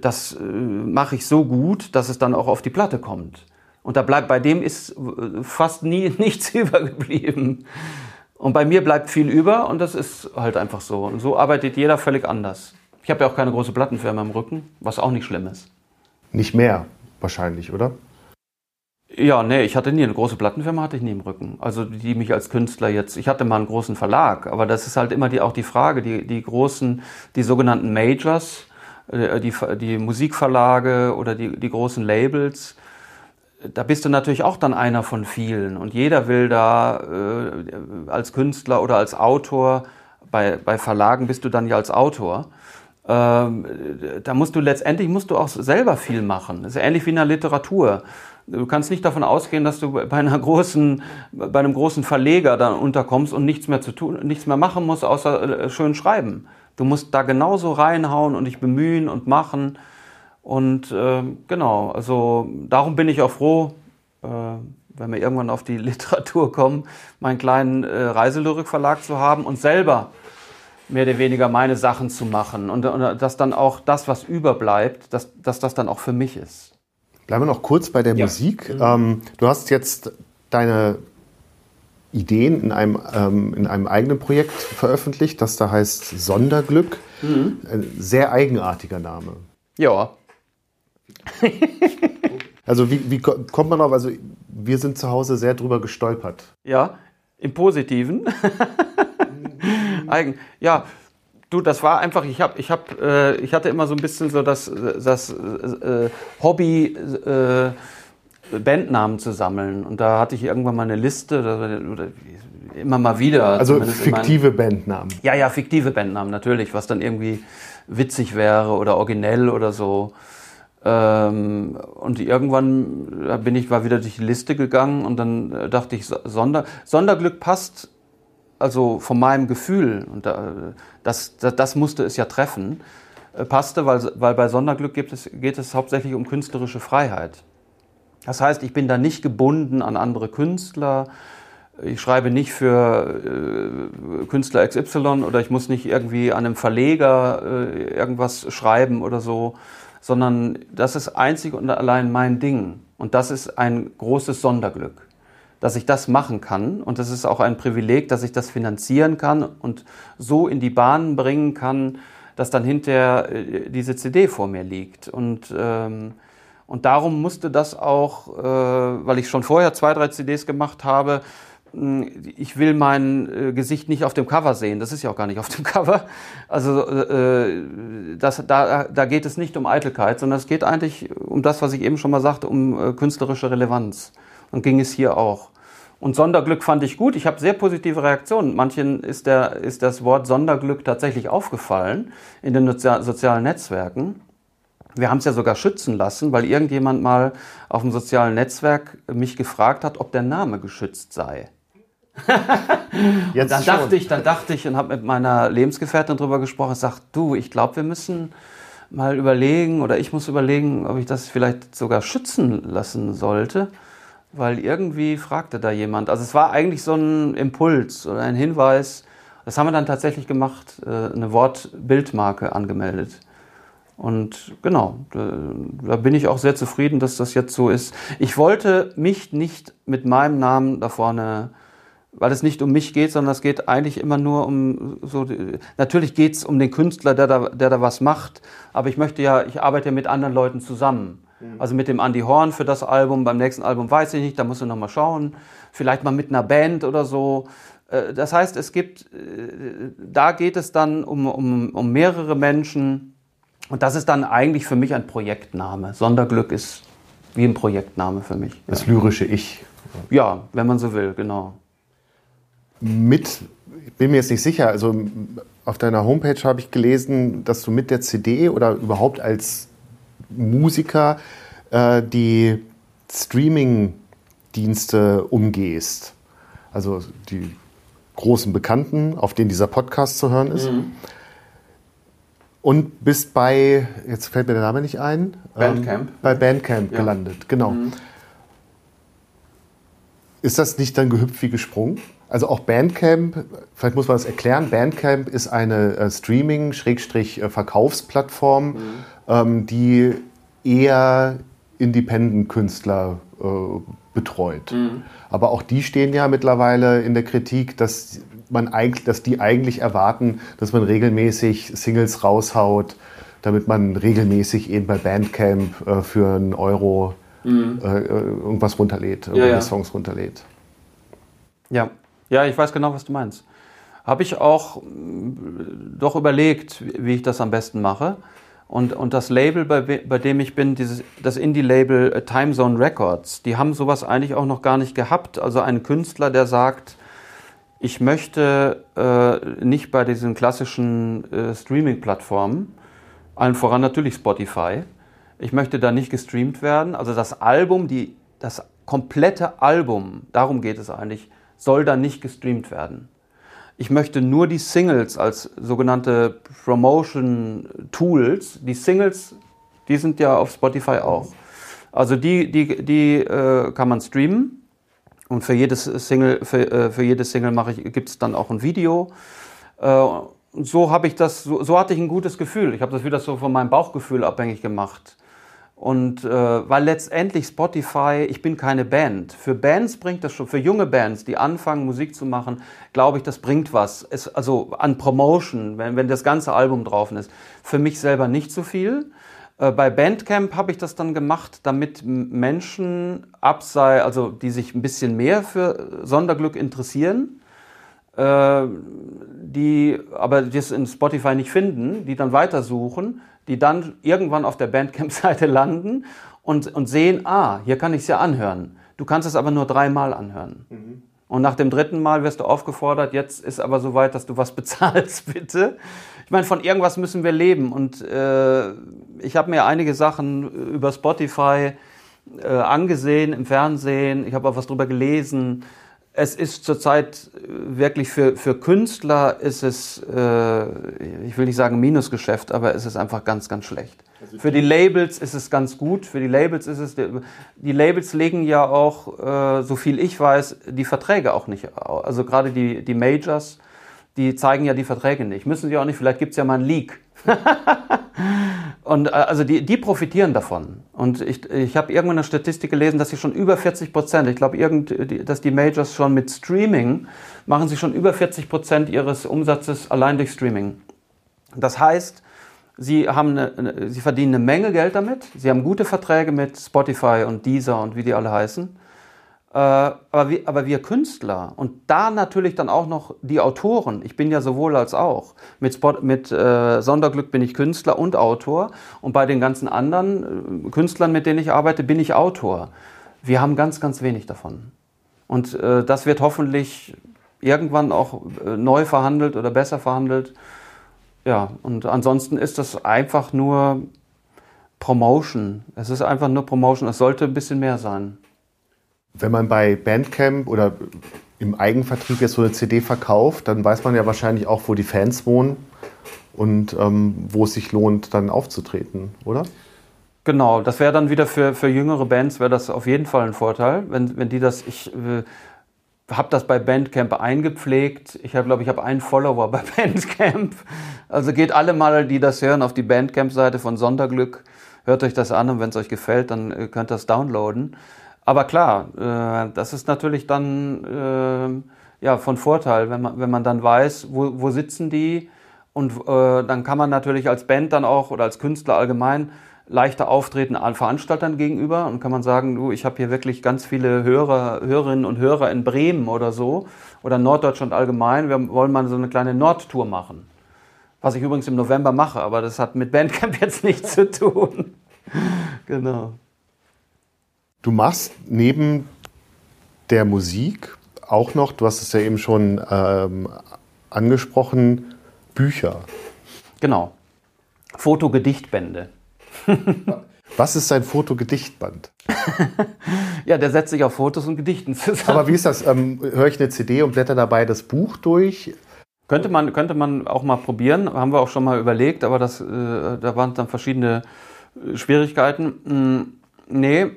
das äh, mache ich so gut, dass es dann auch auf die Platte kommt. Und da bleibt bei dem ist äh, fast nie nichts übergeblieben. Und bei mir bleibt viel über und das ist halt einfach so. Und so arbeitet jeder völlig anders. Ich habe ja auch keine große Plattenfirma im Rücken, was auch nicht schlimm ist. Nicht mehr wahrscheinlich, oder? Ja, nee, ich hatte nie eine große Plattenfirma, hatte ich nie im Rücken. Also die mich als Künstler jetzt, ich hatte mal einen großen Verlag, aber das ist halt immer die, auch die Frage, die, die großen, die sogenannten Majors, äh, die, die Musikverlage oder die, die großen Labels, da bist du natürlich auch dann einer von vielen und jeder will da äh, als Künstler oder als Autor, bei, bei Verlagen bist du dann ja als Autor. Ähm, da musst du letztendlich musst du auch selber viel machen. Das ist ähnlich wie in der Literatur. Du kannst nicht davon ausgehen, dass du bei einer großen, bei einem großen Verleger dann unterkommst und nichts mehr zu tun, nichts mehr machen musst, außer äh, schön schreiben. Du musst da genauso reinhauen und dich bemühen und machen. Und äh, genau, also darum bin ich auch froh, äh, wenn wir irgendwann auf die Literatur kommen, meinen kleinen äh, Reiselyrikverlag zu haben und selber mehr oder weniger meine Sachen zu machen und, und dass dann auch das, was überbleibt, dass, dass das dann auch für mich ist. Bleiben wir noch kurz bei der ja. Musik. Mhm. Ähm, du hast jetzt deine Ideen in einem, ähm, in einem eigenen Projekt veröffentlicht, das da heißt Sonderglück. Mhm. Ein sehr eigenartiger Name. Ja, also wie, wie kommt man auf, also wir sind zu Hause sehr drüber gestolpert. Ja, im Positiven. Eigen, ja, du, das war einfach, ich, hab, ich, hab, äh, ich hatte immer so ein bisschen so das, das äh, Hobby, äh, Bandnamen zu sammeln. Und da hatte ich irgendwann mal eine Liste oder, oder immer mal wieder. Also fiktive Bandnamen. Ja, ja, fiktive Bandnamen natürlich, was dann irgendwie witzig wäre oder originell oder so. Ähm, und irgendwann bin ich mal wieder durch die Liste gegangen und dann äh, dachte ich, Sonder, Sonderglück passt also von meinem Gefühl, und das, das, das musste es ja treffen, äh, passte, weil, weil bei Sonderglück geht es, geht es hauptsächlich um künstlerische Freiheit. Das heißt, ich bin da nicht gebunden an andere Künstler, ich schreibe nicht für äh, Künstler XY oder ich muss nicht irgendwie an einem Verleger äh, irgendwas schreiben oder so, sondern das ist einzig und allein mein Ding. Und das ist ein großes Sonderglück, dass ich das machen kann. Und das ist auch ein Privileg, dass ich das finanzieren kann und so in die Bahnen bringen kann, dass dann hinterher äh, diese CD vor mir liegt. Und ähm, und darum musste das auch, äh, weil ich schon vorher zwei, drei CDs gemacht habe, ich will mein äh, Gesicht nicht auf dem Cover sehen. Das ist ja auch gar nicht auf dem Cover. Also äh, das, da, da geht es nicht um Eitelkeit, sondern es geht eigentlich um das, was ich eben schon mal sagte, um äh, künstlerische Relevanz. Und ging es hier auch. Und Sonderglück fand ich gut. Ich habe sehr positive Reaktionen. Manchen ist, der, ist das Wort Sonderglück tatsächlich aufgefallen in den sozialen Netzwerken. Wir haben es ja sogar schützen lassen, weil irgendjemand mal auf dem sozialen Netzwerk mich gefragt hat, ob der Name geschützt sei. Jetzt dann dachte ich, dann dachte ich und habe mit meiner Lebensgefährtin darüber gesprochen, sagt du, ich glaube, wir müssen mal überlegen oder ich muss überlegen, ob ich das vielleicht sogar schützen lassen sollte, weil irgendwie fragte da jemand. Also es war eigentlich so ein Impuls oder ein Hinweis. Das haben wir dann tatsächlich gemacht, äh, eine Wortbildmarke angemeldet. Und genau, da bin ich auch sehr zufrieden, dass das jetzt so ist. Ich wollte mich nicht mit meinem Namen da vorne, weil es nicht um mich geht, sondern es geht eigentlich immer nur um so, natürlich geht es um den Künstler, der da, der da was macht, aber ich möchte ja, ich arbeite ja mit anderen Leuten zusammen. Mhm. Also mit dem Andy Horn für das Album, beim nächsten Album weiß ich nicht, da musst du nochmal schauen. Vielleicht mal mit einer Band oder so. Äh, das heißt, es gibt, äh, da geht es dann um, um, um mehrere Menschen, und das ist dann eigentlich für mich ein Projektname. Sonderglück ist wie ein Projektname für mich. Das ja. lyrische Ich. Ja, wenn man so will, genau. Mit, ich bin mir jetzt nicht sicher, also auf deiner Homepage habe ich gelesen, dass du mit der CD oder überhaupt als Musiker äh, die Streaming-Dienste umgehst. Also die großen Bekannten, auf denen dieser Podcast zu hören ist. Mhm. Und bist bei, jetzt fällt mir der Name nicht ein, Bandcamp. Ähm, bei Bandcamp ja. gelandet, genau. Mhm. Ist das nicht dann gehüpft wie gesprungen? Also auch Bandcamp, vielleicht muss man das erklären, Bandcamp ist eine äh, Streaming-Verkaufsplattform, mhm. Ähm, die eher Independent-Künstler äh, betreut. Mhm. Aber auch die stehen ja mittlerweile in der Kritik, dass man eigentlich, dass die eigentlich erwarten, dass man regelmäßig Singles raushaut, damit man regelmäßig eben bei Bandcamp äh, für einen Euro mhm. äh, irgendwas runterlädt, irgendwelche ja, ja. Songs runterlädt. Ja. ja, ich weiß genau, was du meinst. Habe ich auch mm, doch überlegt, wie ich das am besten mache. Und, und das Label, bei, bei dem ich bin, dieses, das Indie-Label äh, Time Zone Records, die haben sowas eigentlich auch noch gar nicht gehabt. Also ein Künstler, der sagt, ich möchte äh, nicht bei diesen klassischen äh, Streaming-Plattformen, allen voran natürlich Spotify, ich möchte da nicht gestreamt werden. Also das Album, die, das komplette Album, darum geht es eigentlich, soll da nicht gestreamt werden. Ich möchte nur die Singles als sogenannte Promotion Tools, die Singles, die sind ja auf Spotify auch. Also die, die, die äh, kann man streamen und für jedes Single, für, äh, für jedes Single mache ich, gibt es dann auch ein Video. Äh, so habe ich das, so, so, hatte ich ein gutes Gefühl. Ich habe das wieder so von meinem Bauchgefühl abhängig gemacht. Und äh, weil letztendlich Spotify, ich bin keine Band. Für Bands bringt das schon, für junge Bands, die anfangen Musik zu machen, glaube ich, das bringt was. Es, also an Promotion, wenn, wenn das ganze Album drauf ist. Für mich selber nicht so viel. Äh, bei Bandcamp habe ich das dann gemacht, damit Menschen absei, also die sich ein bisschen mehr für Sonderglück interessieren, äh, die aber das in Spotify nicht finden, die dann weitersuchen, die dann irgendwann auf der Bandcamp-Seite landen und, und sehen, ah, hier kann ich es ja anhören. Du kannst es aber nur dreimal anhören. Mhm. Und nach dem dritten Mal wirst du aufgefordert, jetzt ist aber soweit, dass du was bezahlst, bitte. Ich meine, von irgendwas müssen wir leben. Und äh, ich habe mir einige Sachen über Spotify äh, angesehen im Fernsehen. Ich habe auch was drüber gelesen es ist zurzeit äh, wirklich für, für Künstler ist es, äh, ich will nicht sagen Minusgeschäft, aber es ist einfach ganz, ganz schlecht. Also für die Labels ist es ganz gut. Für die Labels ist es, die Labels legen ja auch, äh, so viel ich weiß, die Verträge auch nicht. Also gerade die, die Majors, die zeigen ja die Verträge nicht. Müssen sie auch nicht, vielleicht gibt es ja mal einen Leak. und äh, also die, die profitieren davon. Und ich, ich habe irgendwann eine Statistik gelesen, dass sie schon über 40 Prozent, ich glaube, dass die Majors schon mit Streaming machen sie schon über 40 Prozent ihres Umsatzes allein durch Streaming. Das heißt, sie, haben eine, sie verdienen eine Menge Geld damit, sie haben gute Verträge mit Spotify und Deezer und wie die alle heißen. Äh, aber wir, aber wir Künstler und da natürlich dann auch noch die Autoren. Ich bin ja sowohl als auch. Mit, Spot, mit äh, Sonderglück bin ich Künstler und Autor. Und bei den ganzen anderen äh, Künstlern, mit denen ich arbeite, bin ich Autor. Wir haben ganz, ganz wenig davon. Und äh, das wird hoffentlich irgendwann auch äh, neu verhandelt oder besser verhandelt. Ja, und ansonsten ist das einfach nur Promotion. Es ist einfach nur Promotion. Es sollte ein bisschen mehr sein. Wenn man bei Bandcamp oder im Eigenvertrieb jetzt so eine CD verkauft, dann weiß man ja wahrscheinlich auch, wo die Fans wohnen und ähm, wo es sich lohnt, dann aufzutreten, oder? Genau, das wäre dann wieder für, für jüngere Bands, wäre das auf jeden Fall ein Vorteil, wenn, wenn die das, ich äh, habe das bei Bandcamp eingepflegt. Ich glaube ich, habe einen Follower bei Bandcamp. Also geht alle mal, die das hören, auf die Bandcamp-Seite von Sonderglück. Hört euch das an und wenn es euch gefällt, dann äh, könnt ihr das downloaden. Aber klar, äh, das ist natürlich dann äh, ja, von Vorteil, wenn man, wenn man dann weiß, wo, wo sitzen die. Und äh, dann kann man natürlich als Band dann auch oder als Künstler allgemein leichter auftreten an Veranstaltern gegenüber und kann man sagen, du, ich habe hier wirklich ganz viele Hörer, Hörerinnen und Hörer in Bremen oder so oder Norddeutschland allgemein. Wir wollen mal so eine kleine Nordtour machen. Was ich übrigens im November mache, aber das hat mit Bandcamp jetzt nichts zu tun. genau. Du machst neben der Musik auch noch, du hast es ja eben schon ähm, angesprochen, Bücher. Genau. Fotogedichtbände. Was ist ein Fotogedichtband? ja, der setzt sich auf Fotos und Gedichten zusammen. Aber wie ist das? Ähm, Höre ich eine CD und blätter dabei das Buch durch? Könnte man, könnte man auch mal probieren, haben wir auch schon mal überlegt, aber das, äh, da waren dann verschiedene äh, Schwierigkeiten. Hm, nee,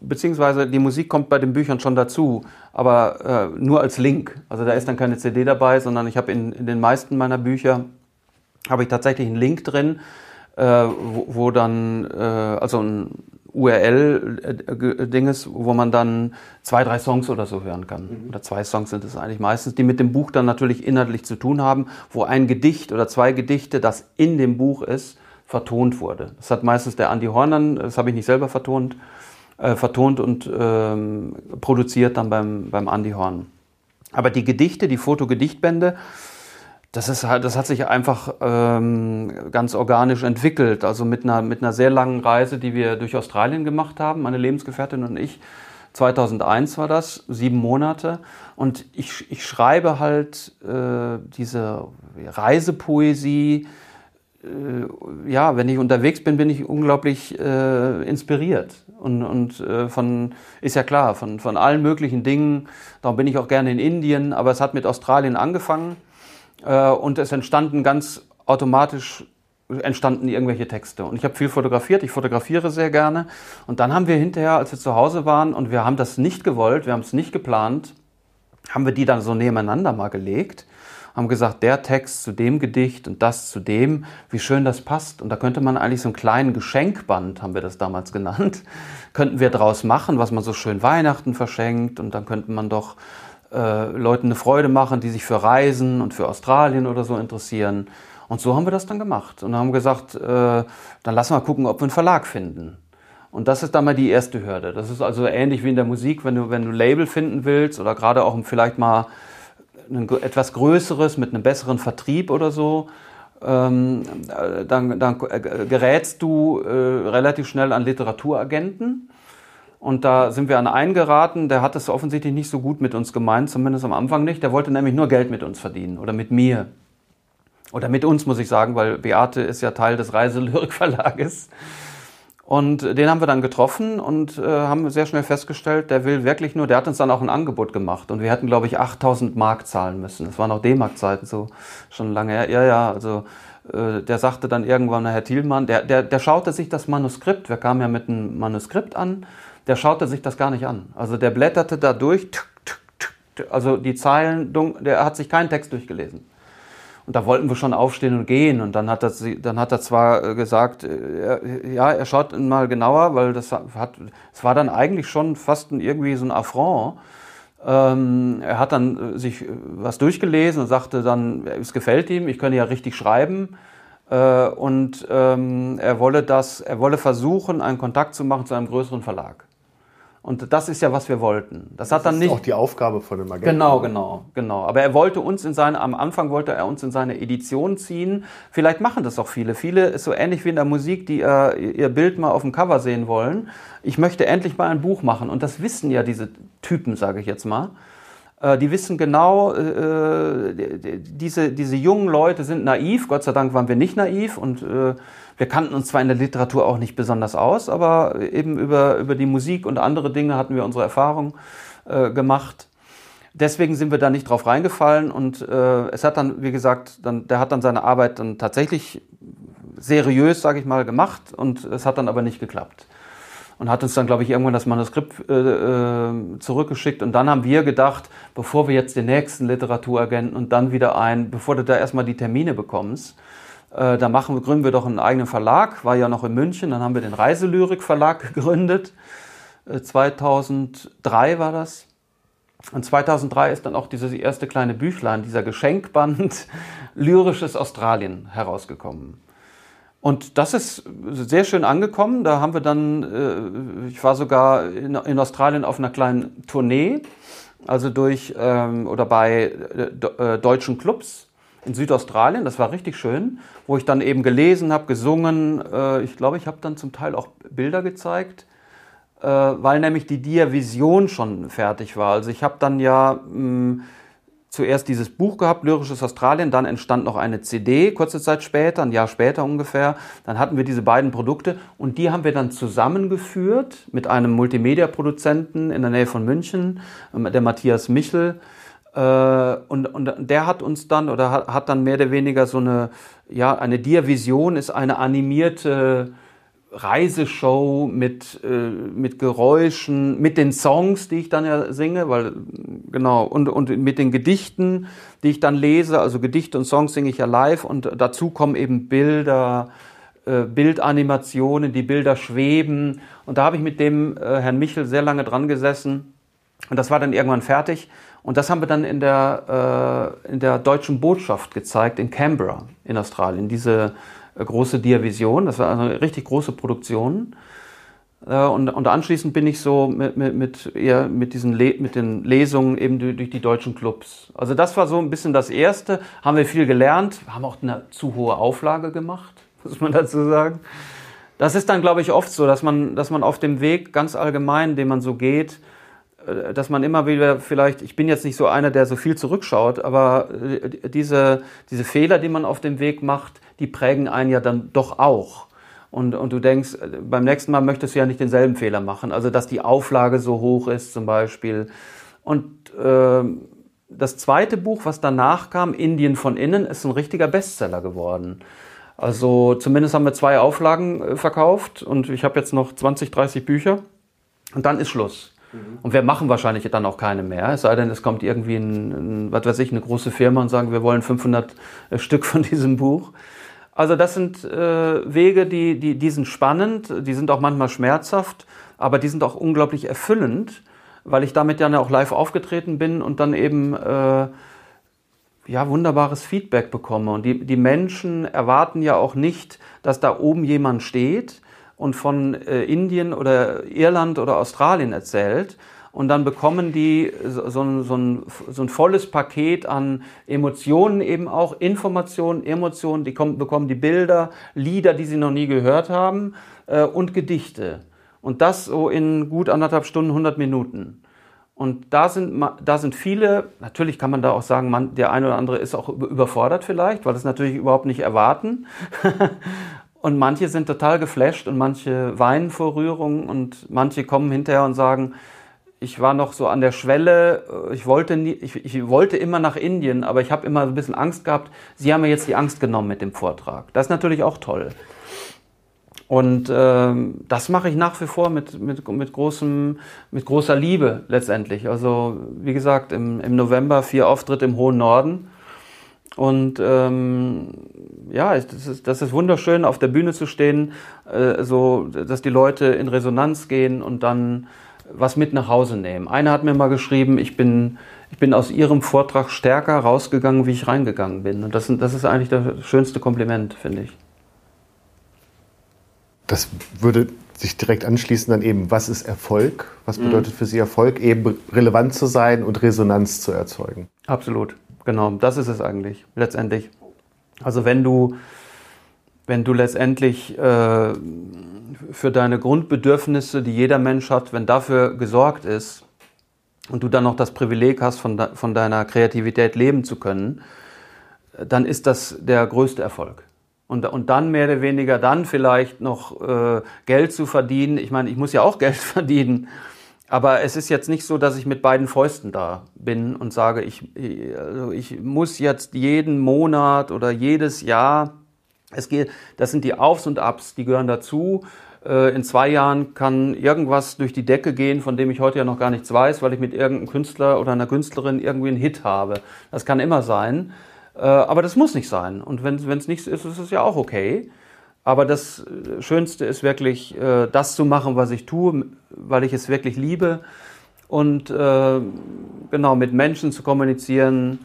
Beziehungsweise die Musik kommt bei den Büchern schon dazu, aber äh, nur als Link. Also da ist dann keine CD dabei, sondern ich habe in, in, den meisten meiner Bücher habe ich tatsächlich einen Link drin, äh, wo, wo, dann äh, also ein URL-Ding ist, wo man dann zwei, drei Songs oder so hören kann. Mhm. Oder zwei Songs sind es eigentlich meistens, die mit dem Buch dann natürlich inhaltlich zu tun haben, wo ein Gedicht oder zwei Gedichte, das in dem Buch ist, vertont wurde. Das hat meistens der Andy Hornern, das habe ich nicht selber vertont, äh, vertont und ähm, produziert dann beim, beim Andy Horn. Aber die Gedichte, die Fotogedichtbände, das, ist halt, das hat sich einfach ähm, ganz organisch entwickelt. Also mit einer, mit einer sehr langen Reise, die wir durch Australien gemacht haben, meine Lebensgefährtin und ich. 2001 war das, sieben Monate. Und ich, ich schreibe halt äh, diese Reisepoesie, ja, wenn ich unterwegs bin, bin ich unglaublich äh, inspiriert. Und, und äh, von, ist ja klar, von, von allen möglichen Dingen. Darum bin ich auch gerne in Indien, aber es hat mit Australien angefangen äh, und es entstanden ganz automatisch entstanden irgendwelche Texte. Und ich habe viel fotografiert, ich fotografiere sehr gerne. Und dann haben wir hinterher, als wir zu Hause waren und wir haben das nicht gewollt, wir haben es nicht geplant, haben wir die dann so nebeneinander mal gelegt haben gesagt, der Text zu dem Gedicht und das zu dem, wie schön das passt. Und da könnte man eigentlich so einen kleinen Geschenkband, haben wir das damals genannt, könnten wir draus machen, was man so schön Weihnachten verschenkt. Und dann könnte man doch äh, Leuten eine Freude machen, die sich für Reisen und für Australien oder so interessieren. Und so haben wir das dann gemacht und haben gesagt, äh, dann lassen wir gucken, ob wir einen Verlag finden. Und das ist dann mal die erste Hürde. Das ist also ähnlich wie in der Musik, wenn du, wenn du Label finden willst oder gerade auch vielleicht mal ein etwas größeres mit einem besseren Vertrieb oder so, ähm, dann, dann gerätst du äh, relativ schnell an Literaturagenten. Und da sind wir an einen geraten, der hat es offensichtlich nicht so gut mit uns gemeint, zumindest am Anfang nicht. Der wollte nämlich nur Geld mit uns verdienen oder mit mir. Oder mit uns, muss ich sagen, weil Beate ist ja Teil des Reiselyrik-Verlages. Und den haben wir dann getroffen und äh, haben sehr schnell festgestellt, der will wirklich nur, der hat uns dann auch ein Angebot gemacht und wir hätten, glaube ich, 8000 Mark zahlen müssen. Das waren auch D-Mark-Zeiten, so schon lange her. Ja, ja, also äh, der sagte dann irgendwann, Herr Thielmann, der, der, der schaute sich das Manuskript, wir kamen ja mit einem Manuskript an, der schaute sich das gar nicht an. Also der blätterte da durch, also die Zeilen, der hat sich keinen Text durchgelesen. Und da wollten wir schon aufstehen und gehen. Und dann hat er, dann hat er zwar äh, gesagt, äh, ja, er schaut mal genauer, weil das hat, es war dann eigentlich schon fast irgendwie so ein Affront. Ähm, er hat dann äh, sich was durchgelesen und sagte dann, es gefällt ihm, ich könne ja richtig schreiben. Äh, und ähm, er wolle das, er wolle versuchen, einen Kontakt zu machen zu einem größeren Verlag. Und das ist ja, was wir wollten. Das, das hat dann ist nicht. auch die Aufgabe von dem Agenten. Genau, genau, genau. Aber er wollte uns in seine, am Anfang wollte er uns in seine Edition ziehen. Vielleicht machen das auch viele. Viele ist so ähnlich wie in der Musik, die äh, ihr Bild mal auf dem Cover sehen wollen. Ich möchte endlich mal ein Buch machen. Und das wissen ja diese Typen, sage ich jetzt mal. Äh, die wissen genau, äh, diese, diese jungen Leute sind naiv. Gott sei Dank waren wir nicht naiv und äh, wir kannten uns zwar in der Literatur auch nicht besonders aus, aber eben über, über die Musik und andere Dinge hatten wir unsere Erfahrung äh, gemacht. Deswegen sind wir da nicht drauf reingefallen und äh, es hat dann, wie gesagt, dann, der hat dann seine Arbeit dann tatsächlich seriös, sage ich mal, gemacht und es hat dann aber nicht geklappt. Und hat uns dann, glaube ich, irgendwann das Manuskript äh, äh, zurückgeschickt. Und dann haben wir gedacht, bevor wir jetzt den nächsten Literaturagenten und dann wieder ein, bevor du da erstmal die Termine bekommst, äh, da machen gründen wir doch einen eigenen Verlag, war ja noch in München, dann haben wir den Reiselyrik-Verlag gegründet. Äh, 2003 war das. Und 2003 ist dann auch dieses erste kleine Büchlein, dieser Geschenkband Lyrisches Australien herausgekommen. Und das ist sehr schön angekommen. Da haben wir dann, äh, ich war sogar in, in, Australien auf einer kleinen Tournee, also durch ähm, oder bei äh, deutschen Clubs in Südaustralien. Das war richtig schön, wo ich dann eben gelesen habe, gesungen. Äh, ich glaube, ich habe dann zum Teil auch Bilder gezeigt, äh, weil nämlich die Dia-Vision schon fertig war. Also ich habe dann ja mh, hm, zuerst dieses Buch gehabt, Lyrisches Australien, dann entstand noch eine CD, kurze Zeit später, ein Jahr später ungefähr. Dann hatten wir diese beiden Produkte und die haben wir dann zusammengeführt mit einem Multimedia-Produzenten in der Nähe von München, ähm, der Matthias Michel. Äh, und, und der hat uns dann oder hat, hat dann mehr oder weniger so eine, ja, eine Dia-Vision ist eine animierte Reiseshow mit, äh, mit Geräuschen, mit den Songs, die ich dann ja singe, weil, genau, und, und mit den Gedichten, die ich dann lese, also Gedichte und Songs singe ich ja live und dazu kommen eben Bilder, äh, Bildanimationen, die Bilder schweben. Und da habe ich mit dem äh, Herrn Michel sehr lange dran gesessen. Und das war dann irgendwann fertig und das haben wir dann in der, äh, in der deutschen Botschaft gezeigt, in Canberra in Australien. Diese äh, große Diavision, das war also eine richtig große Produktion. Äh, und, und anschließend bin ich so mit, mit, mit, eher mit, diesen Le mit den Lesungen eben durch, durch die deutschen Clubs. Also das war so ein bisschen das Erste. Haben wir viel gelernt, haben auch eine zu hohe Auflage gemacht, muss man dazu sagen. Das ist dann, glaube ich, oft so, dass man, dass man auf dem Weg ganz allgemein, den man so geht, dass man immer wieder vielleicht, ich bin jetzt nicht so einer, der so viel zurückschaut, aber äh, diese, diese Fehler, die man auf dem Weg macht, die prägen einen ja dann doch auch. Und, und du denkst, äh, beim nächsten Mal möchtest du ja nicht denselben Fehler machen. Also, dass die Auflage so hoch ist zum Beispiel. Und äh, das zweite Buch, was danach kam, Indien von innen, ist ein richtiger Bestseller geworden. Also zumindest haben wir zwei Auflagen verkauft und ich habe jetzt noch 20, 30 Bücher und dann ist Schluss. Und wir machen wahrscheinlich dann auch keine mehr, es sei denn, es kommt irgendwie ein, ein, was weiß ich, eine große Firma und sagen, wir wollen 500 äh, Stück von diesem Buch. Also das sind äh, Wege, die, die, die sind spannend, die sind auch manchmal schmerzhaft, aber die sind auch unglaublich erfüllend, weil ich damit ja auch live aufgetreten bin und dann eben äh, ja, wunderbares Feedback bekomme. Und die, die Menschen erwarten ja auch nicht, dass da oben jemand steht, und von äh, Indien oder Irland oder Australien erzählt und dann bekommen die so, so, ein, so, ein, so ein volles Paket an Emotionen eben auch, Informationen, Emotionen, die kommen, bekommen die Bilder, Lieder, die sie noch nie gehört haben äh, und Gedichte. Und das so in gut anderthalb Stunden, 100 Minuten. Und da sind, da sind viele, natürlich kann man da auch sagen, man, der eine oder andere ist auch überfordert vielleicht, weil das natürlich überhaupt nicht erwarten. und manche sind total geflasht und manche weinen vor Rührung und manche kommen hinterher und sagen, ich war noch so an der Schwelle, äh, ich wollte, nie, ich, ich wollte immer nach Indien, aber ich habe immer ein bisschen Angst gehabt. Sie haben mir jetzt die Angst genommen mit dem Vortrag. Das ist natürlich auch toll. Und ähm, das mache ich nach wie vor mit, mit, mit, großem, mit großer Liebe letztendlich. Also wie gesagt, im, im November vier Auftritte im hohen Norden. Und ähm, ja, das ist, das ist wunderschön, auf der Bühne zu stehen, äh, so dass die Leute in Resonanz gehen und dann was mit nach Hause nehmen. Einer hat mir mal geschrieben, ich bin, ich bin aus Ihrem Vortrag stärker rausgegangen, wie ich reingegangen bin. Und das, das ist eigentlich das schönste Kompliment, finde ich. Das würde sich direkt anschließen dann eben, was ist Erfolg? Was mhm. bedeutet für Sie Erfolg? Eben relevant zu sein und Resonanz zu erzeugen. Absolut, genau. Das ist es eigentlich, letztendlich. Also wenn du, wenn du letztendlich äh, für deine Grundbedürfnisse, die jeder Mensch hat, wenn dafür gesorgt ist und du dann noch das Privileg hast, von, de von deiner Kreativität leben zu können, dann ist das der größte Erfolg. Und, und dann mehr oder weniger dann vielleicht noch äh, Geld zu verdienen. Ich meine, ich muss ja auch Geld verdienen. Aber es ist jetzt nicht so, dass ich mit beiden Fäusten da bin und sage, ich, also ich muss jetzt jeden Monat oder jedes Jahr, es geht, das sind die Aufs und Abs, die gehören dazu. Äh, in zwei Jahren kann irgendwas durch die Decke gehen, von dem ich heute ja noch gar nichts weiß, weil ich mit irgendeinem Künstler oder einer Künstlerin irgendwie einen Hit habe. Das kann immer sein. Äh, aber das muss nicht sein. Und wenn es nichts ist, ist es ja auch okay. Aber das äh, Schönste ist wirklich, äh, das zu machen, was ich tue, weil ich es wirklich liebe. Und genau, mit Menschen zu kommunizieren,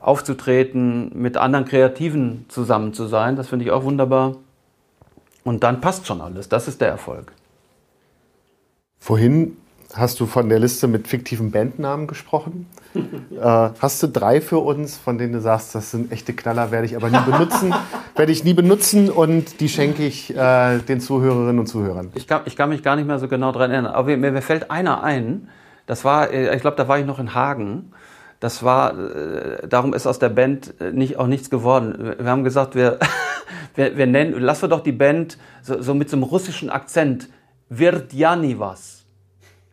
aufzutreten, mit anderen Kreativen zusammen zu sein, das finde ich auch wunderbar. Und dann passt schon alles. Das ist der Erfolg. Vorhin hast du von der Liste mit fiktiven Bandnamen gesprochen. äh, hast du drei für uns, von denen du sagst, das sind echte Knaller, werde ich aber nie benutzen, werde ich nie benutzen und die schenke ich äh, den Zuhörerinnen und Zuhörern. Ich kann, ich kann mich gar nicht mehr so genau daran erinnern, aber mir, mir fällt einer ein. Das war, äh, ich glaube, da war ich noch in Hagen. Das war, äh, darum ist aus der Band äh, nicht, auch nichts geworden. Wir haben gesagt, wir, wir, wir nennen, lassen wir doch die Band so, so mit so einem russischen Akzent. Wird ja nie was.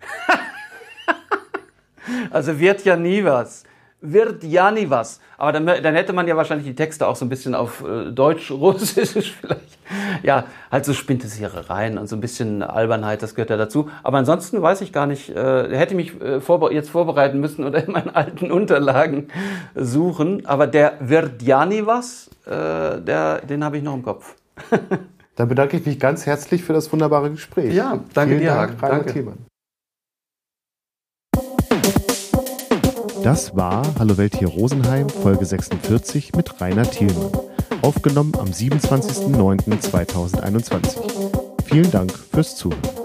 also wird ja nie was. Wird ja nie was. Aber dann, dann hätte man ja wahrscheinlich die Texte auch so ein bisschen auf äh, Deutsch, Russisch vielleicht. Ja, halt so Spintesierereien und so ein bisschen Albernheit, das gehört ja dazu. Aber ansonsten weiß ich gar nicht, äh, hätte mich äh, vorbe jetzt vorbereiten müssen oder in meinen alten Unterlagen suchen. Aber der wird ja nie was, äh, der, den habe ich noch im Kopf. Dann bedanke ich mich ganz herzlich für das wunderbare Gespräch. Ja, danke Vielen dir, Dank, Rainer danke. Thielmann. Das war Hallo Welt hier Rosenheim, Folge 46 mit Rainer Thielmann. Aufgenommen am 27.09.2021. Vielen Dank fürs Zuhören.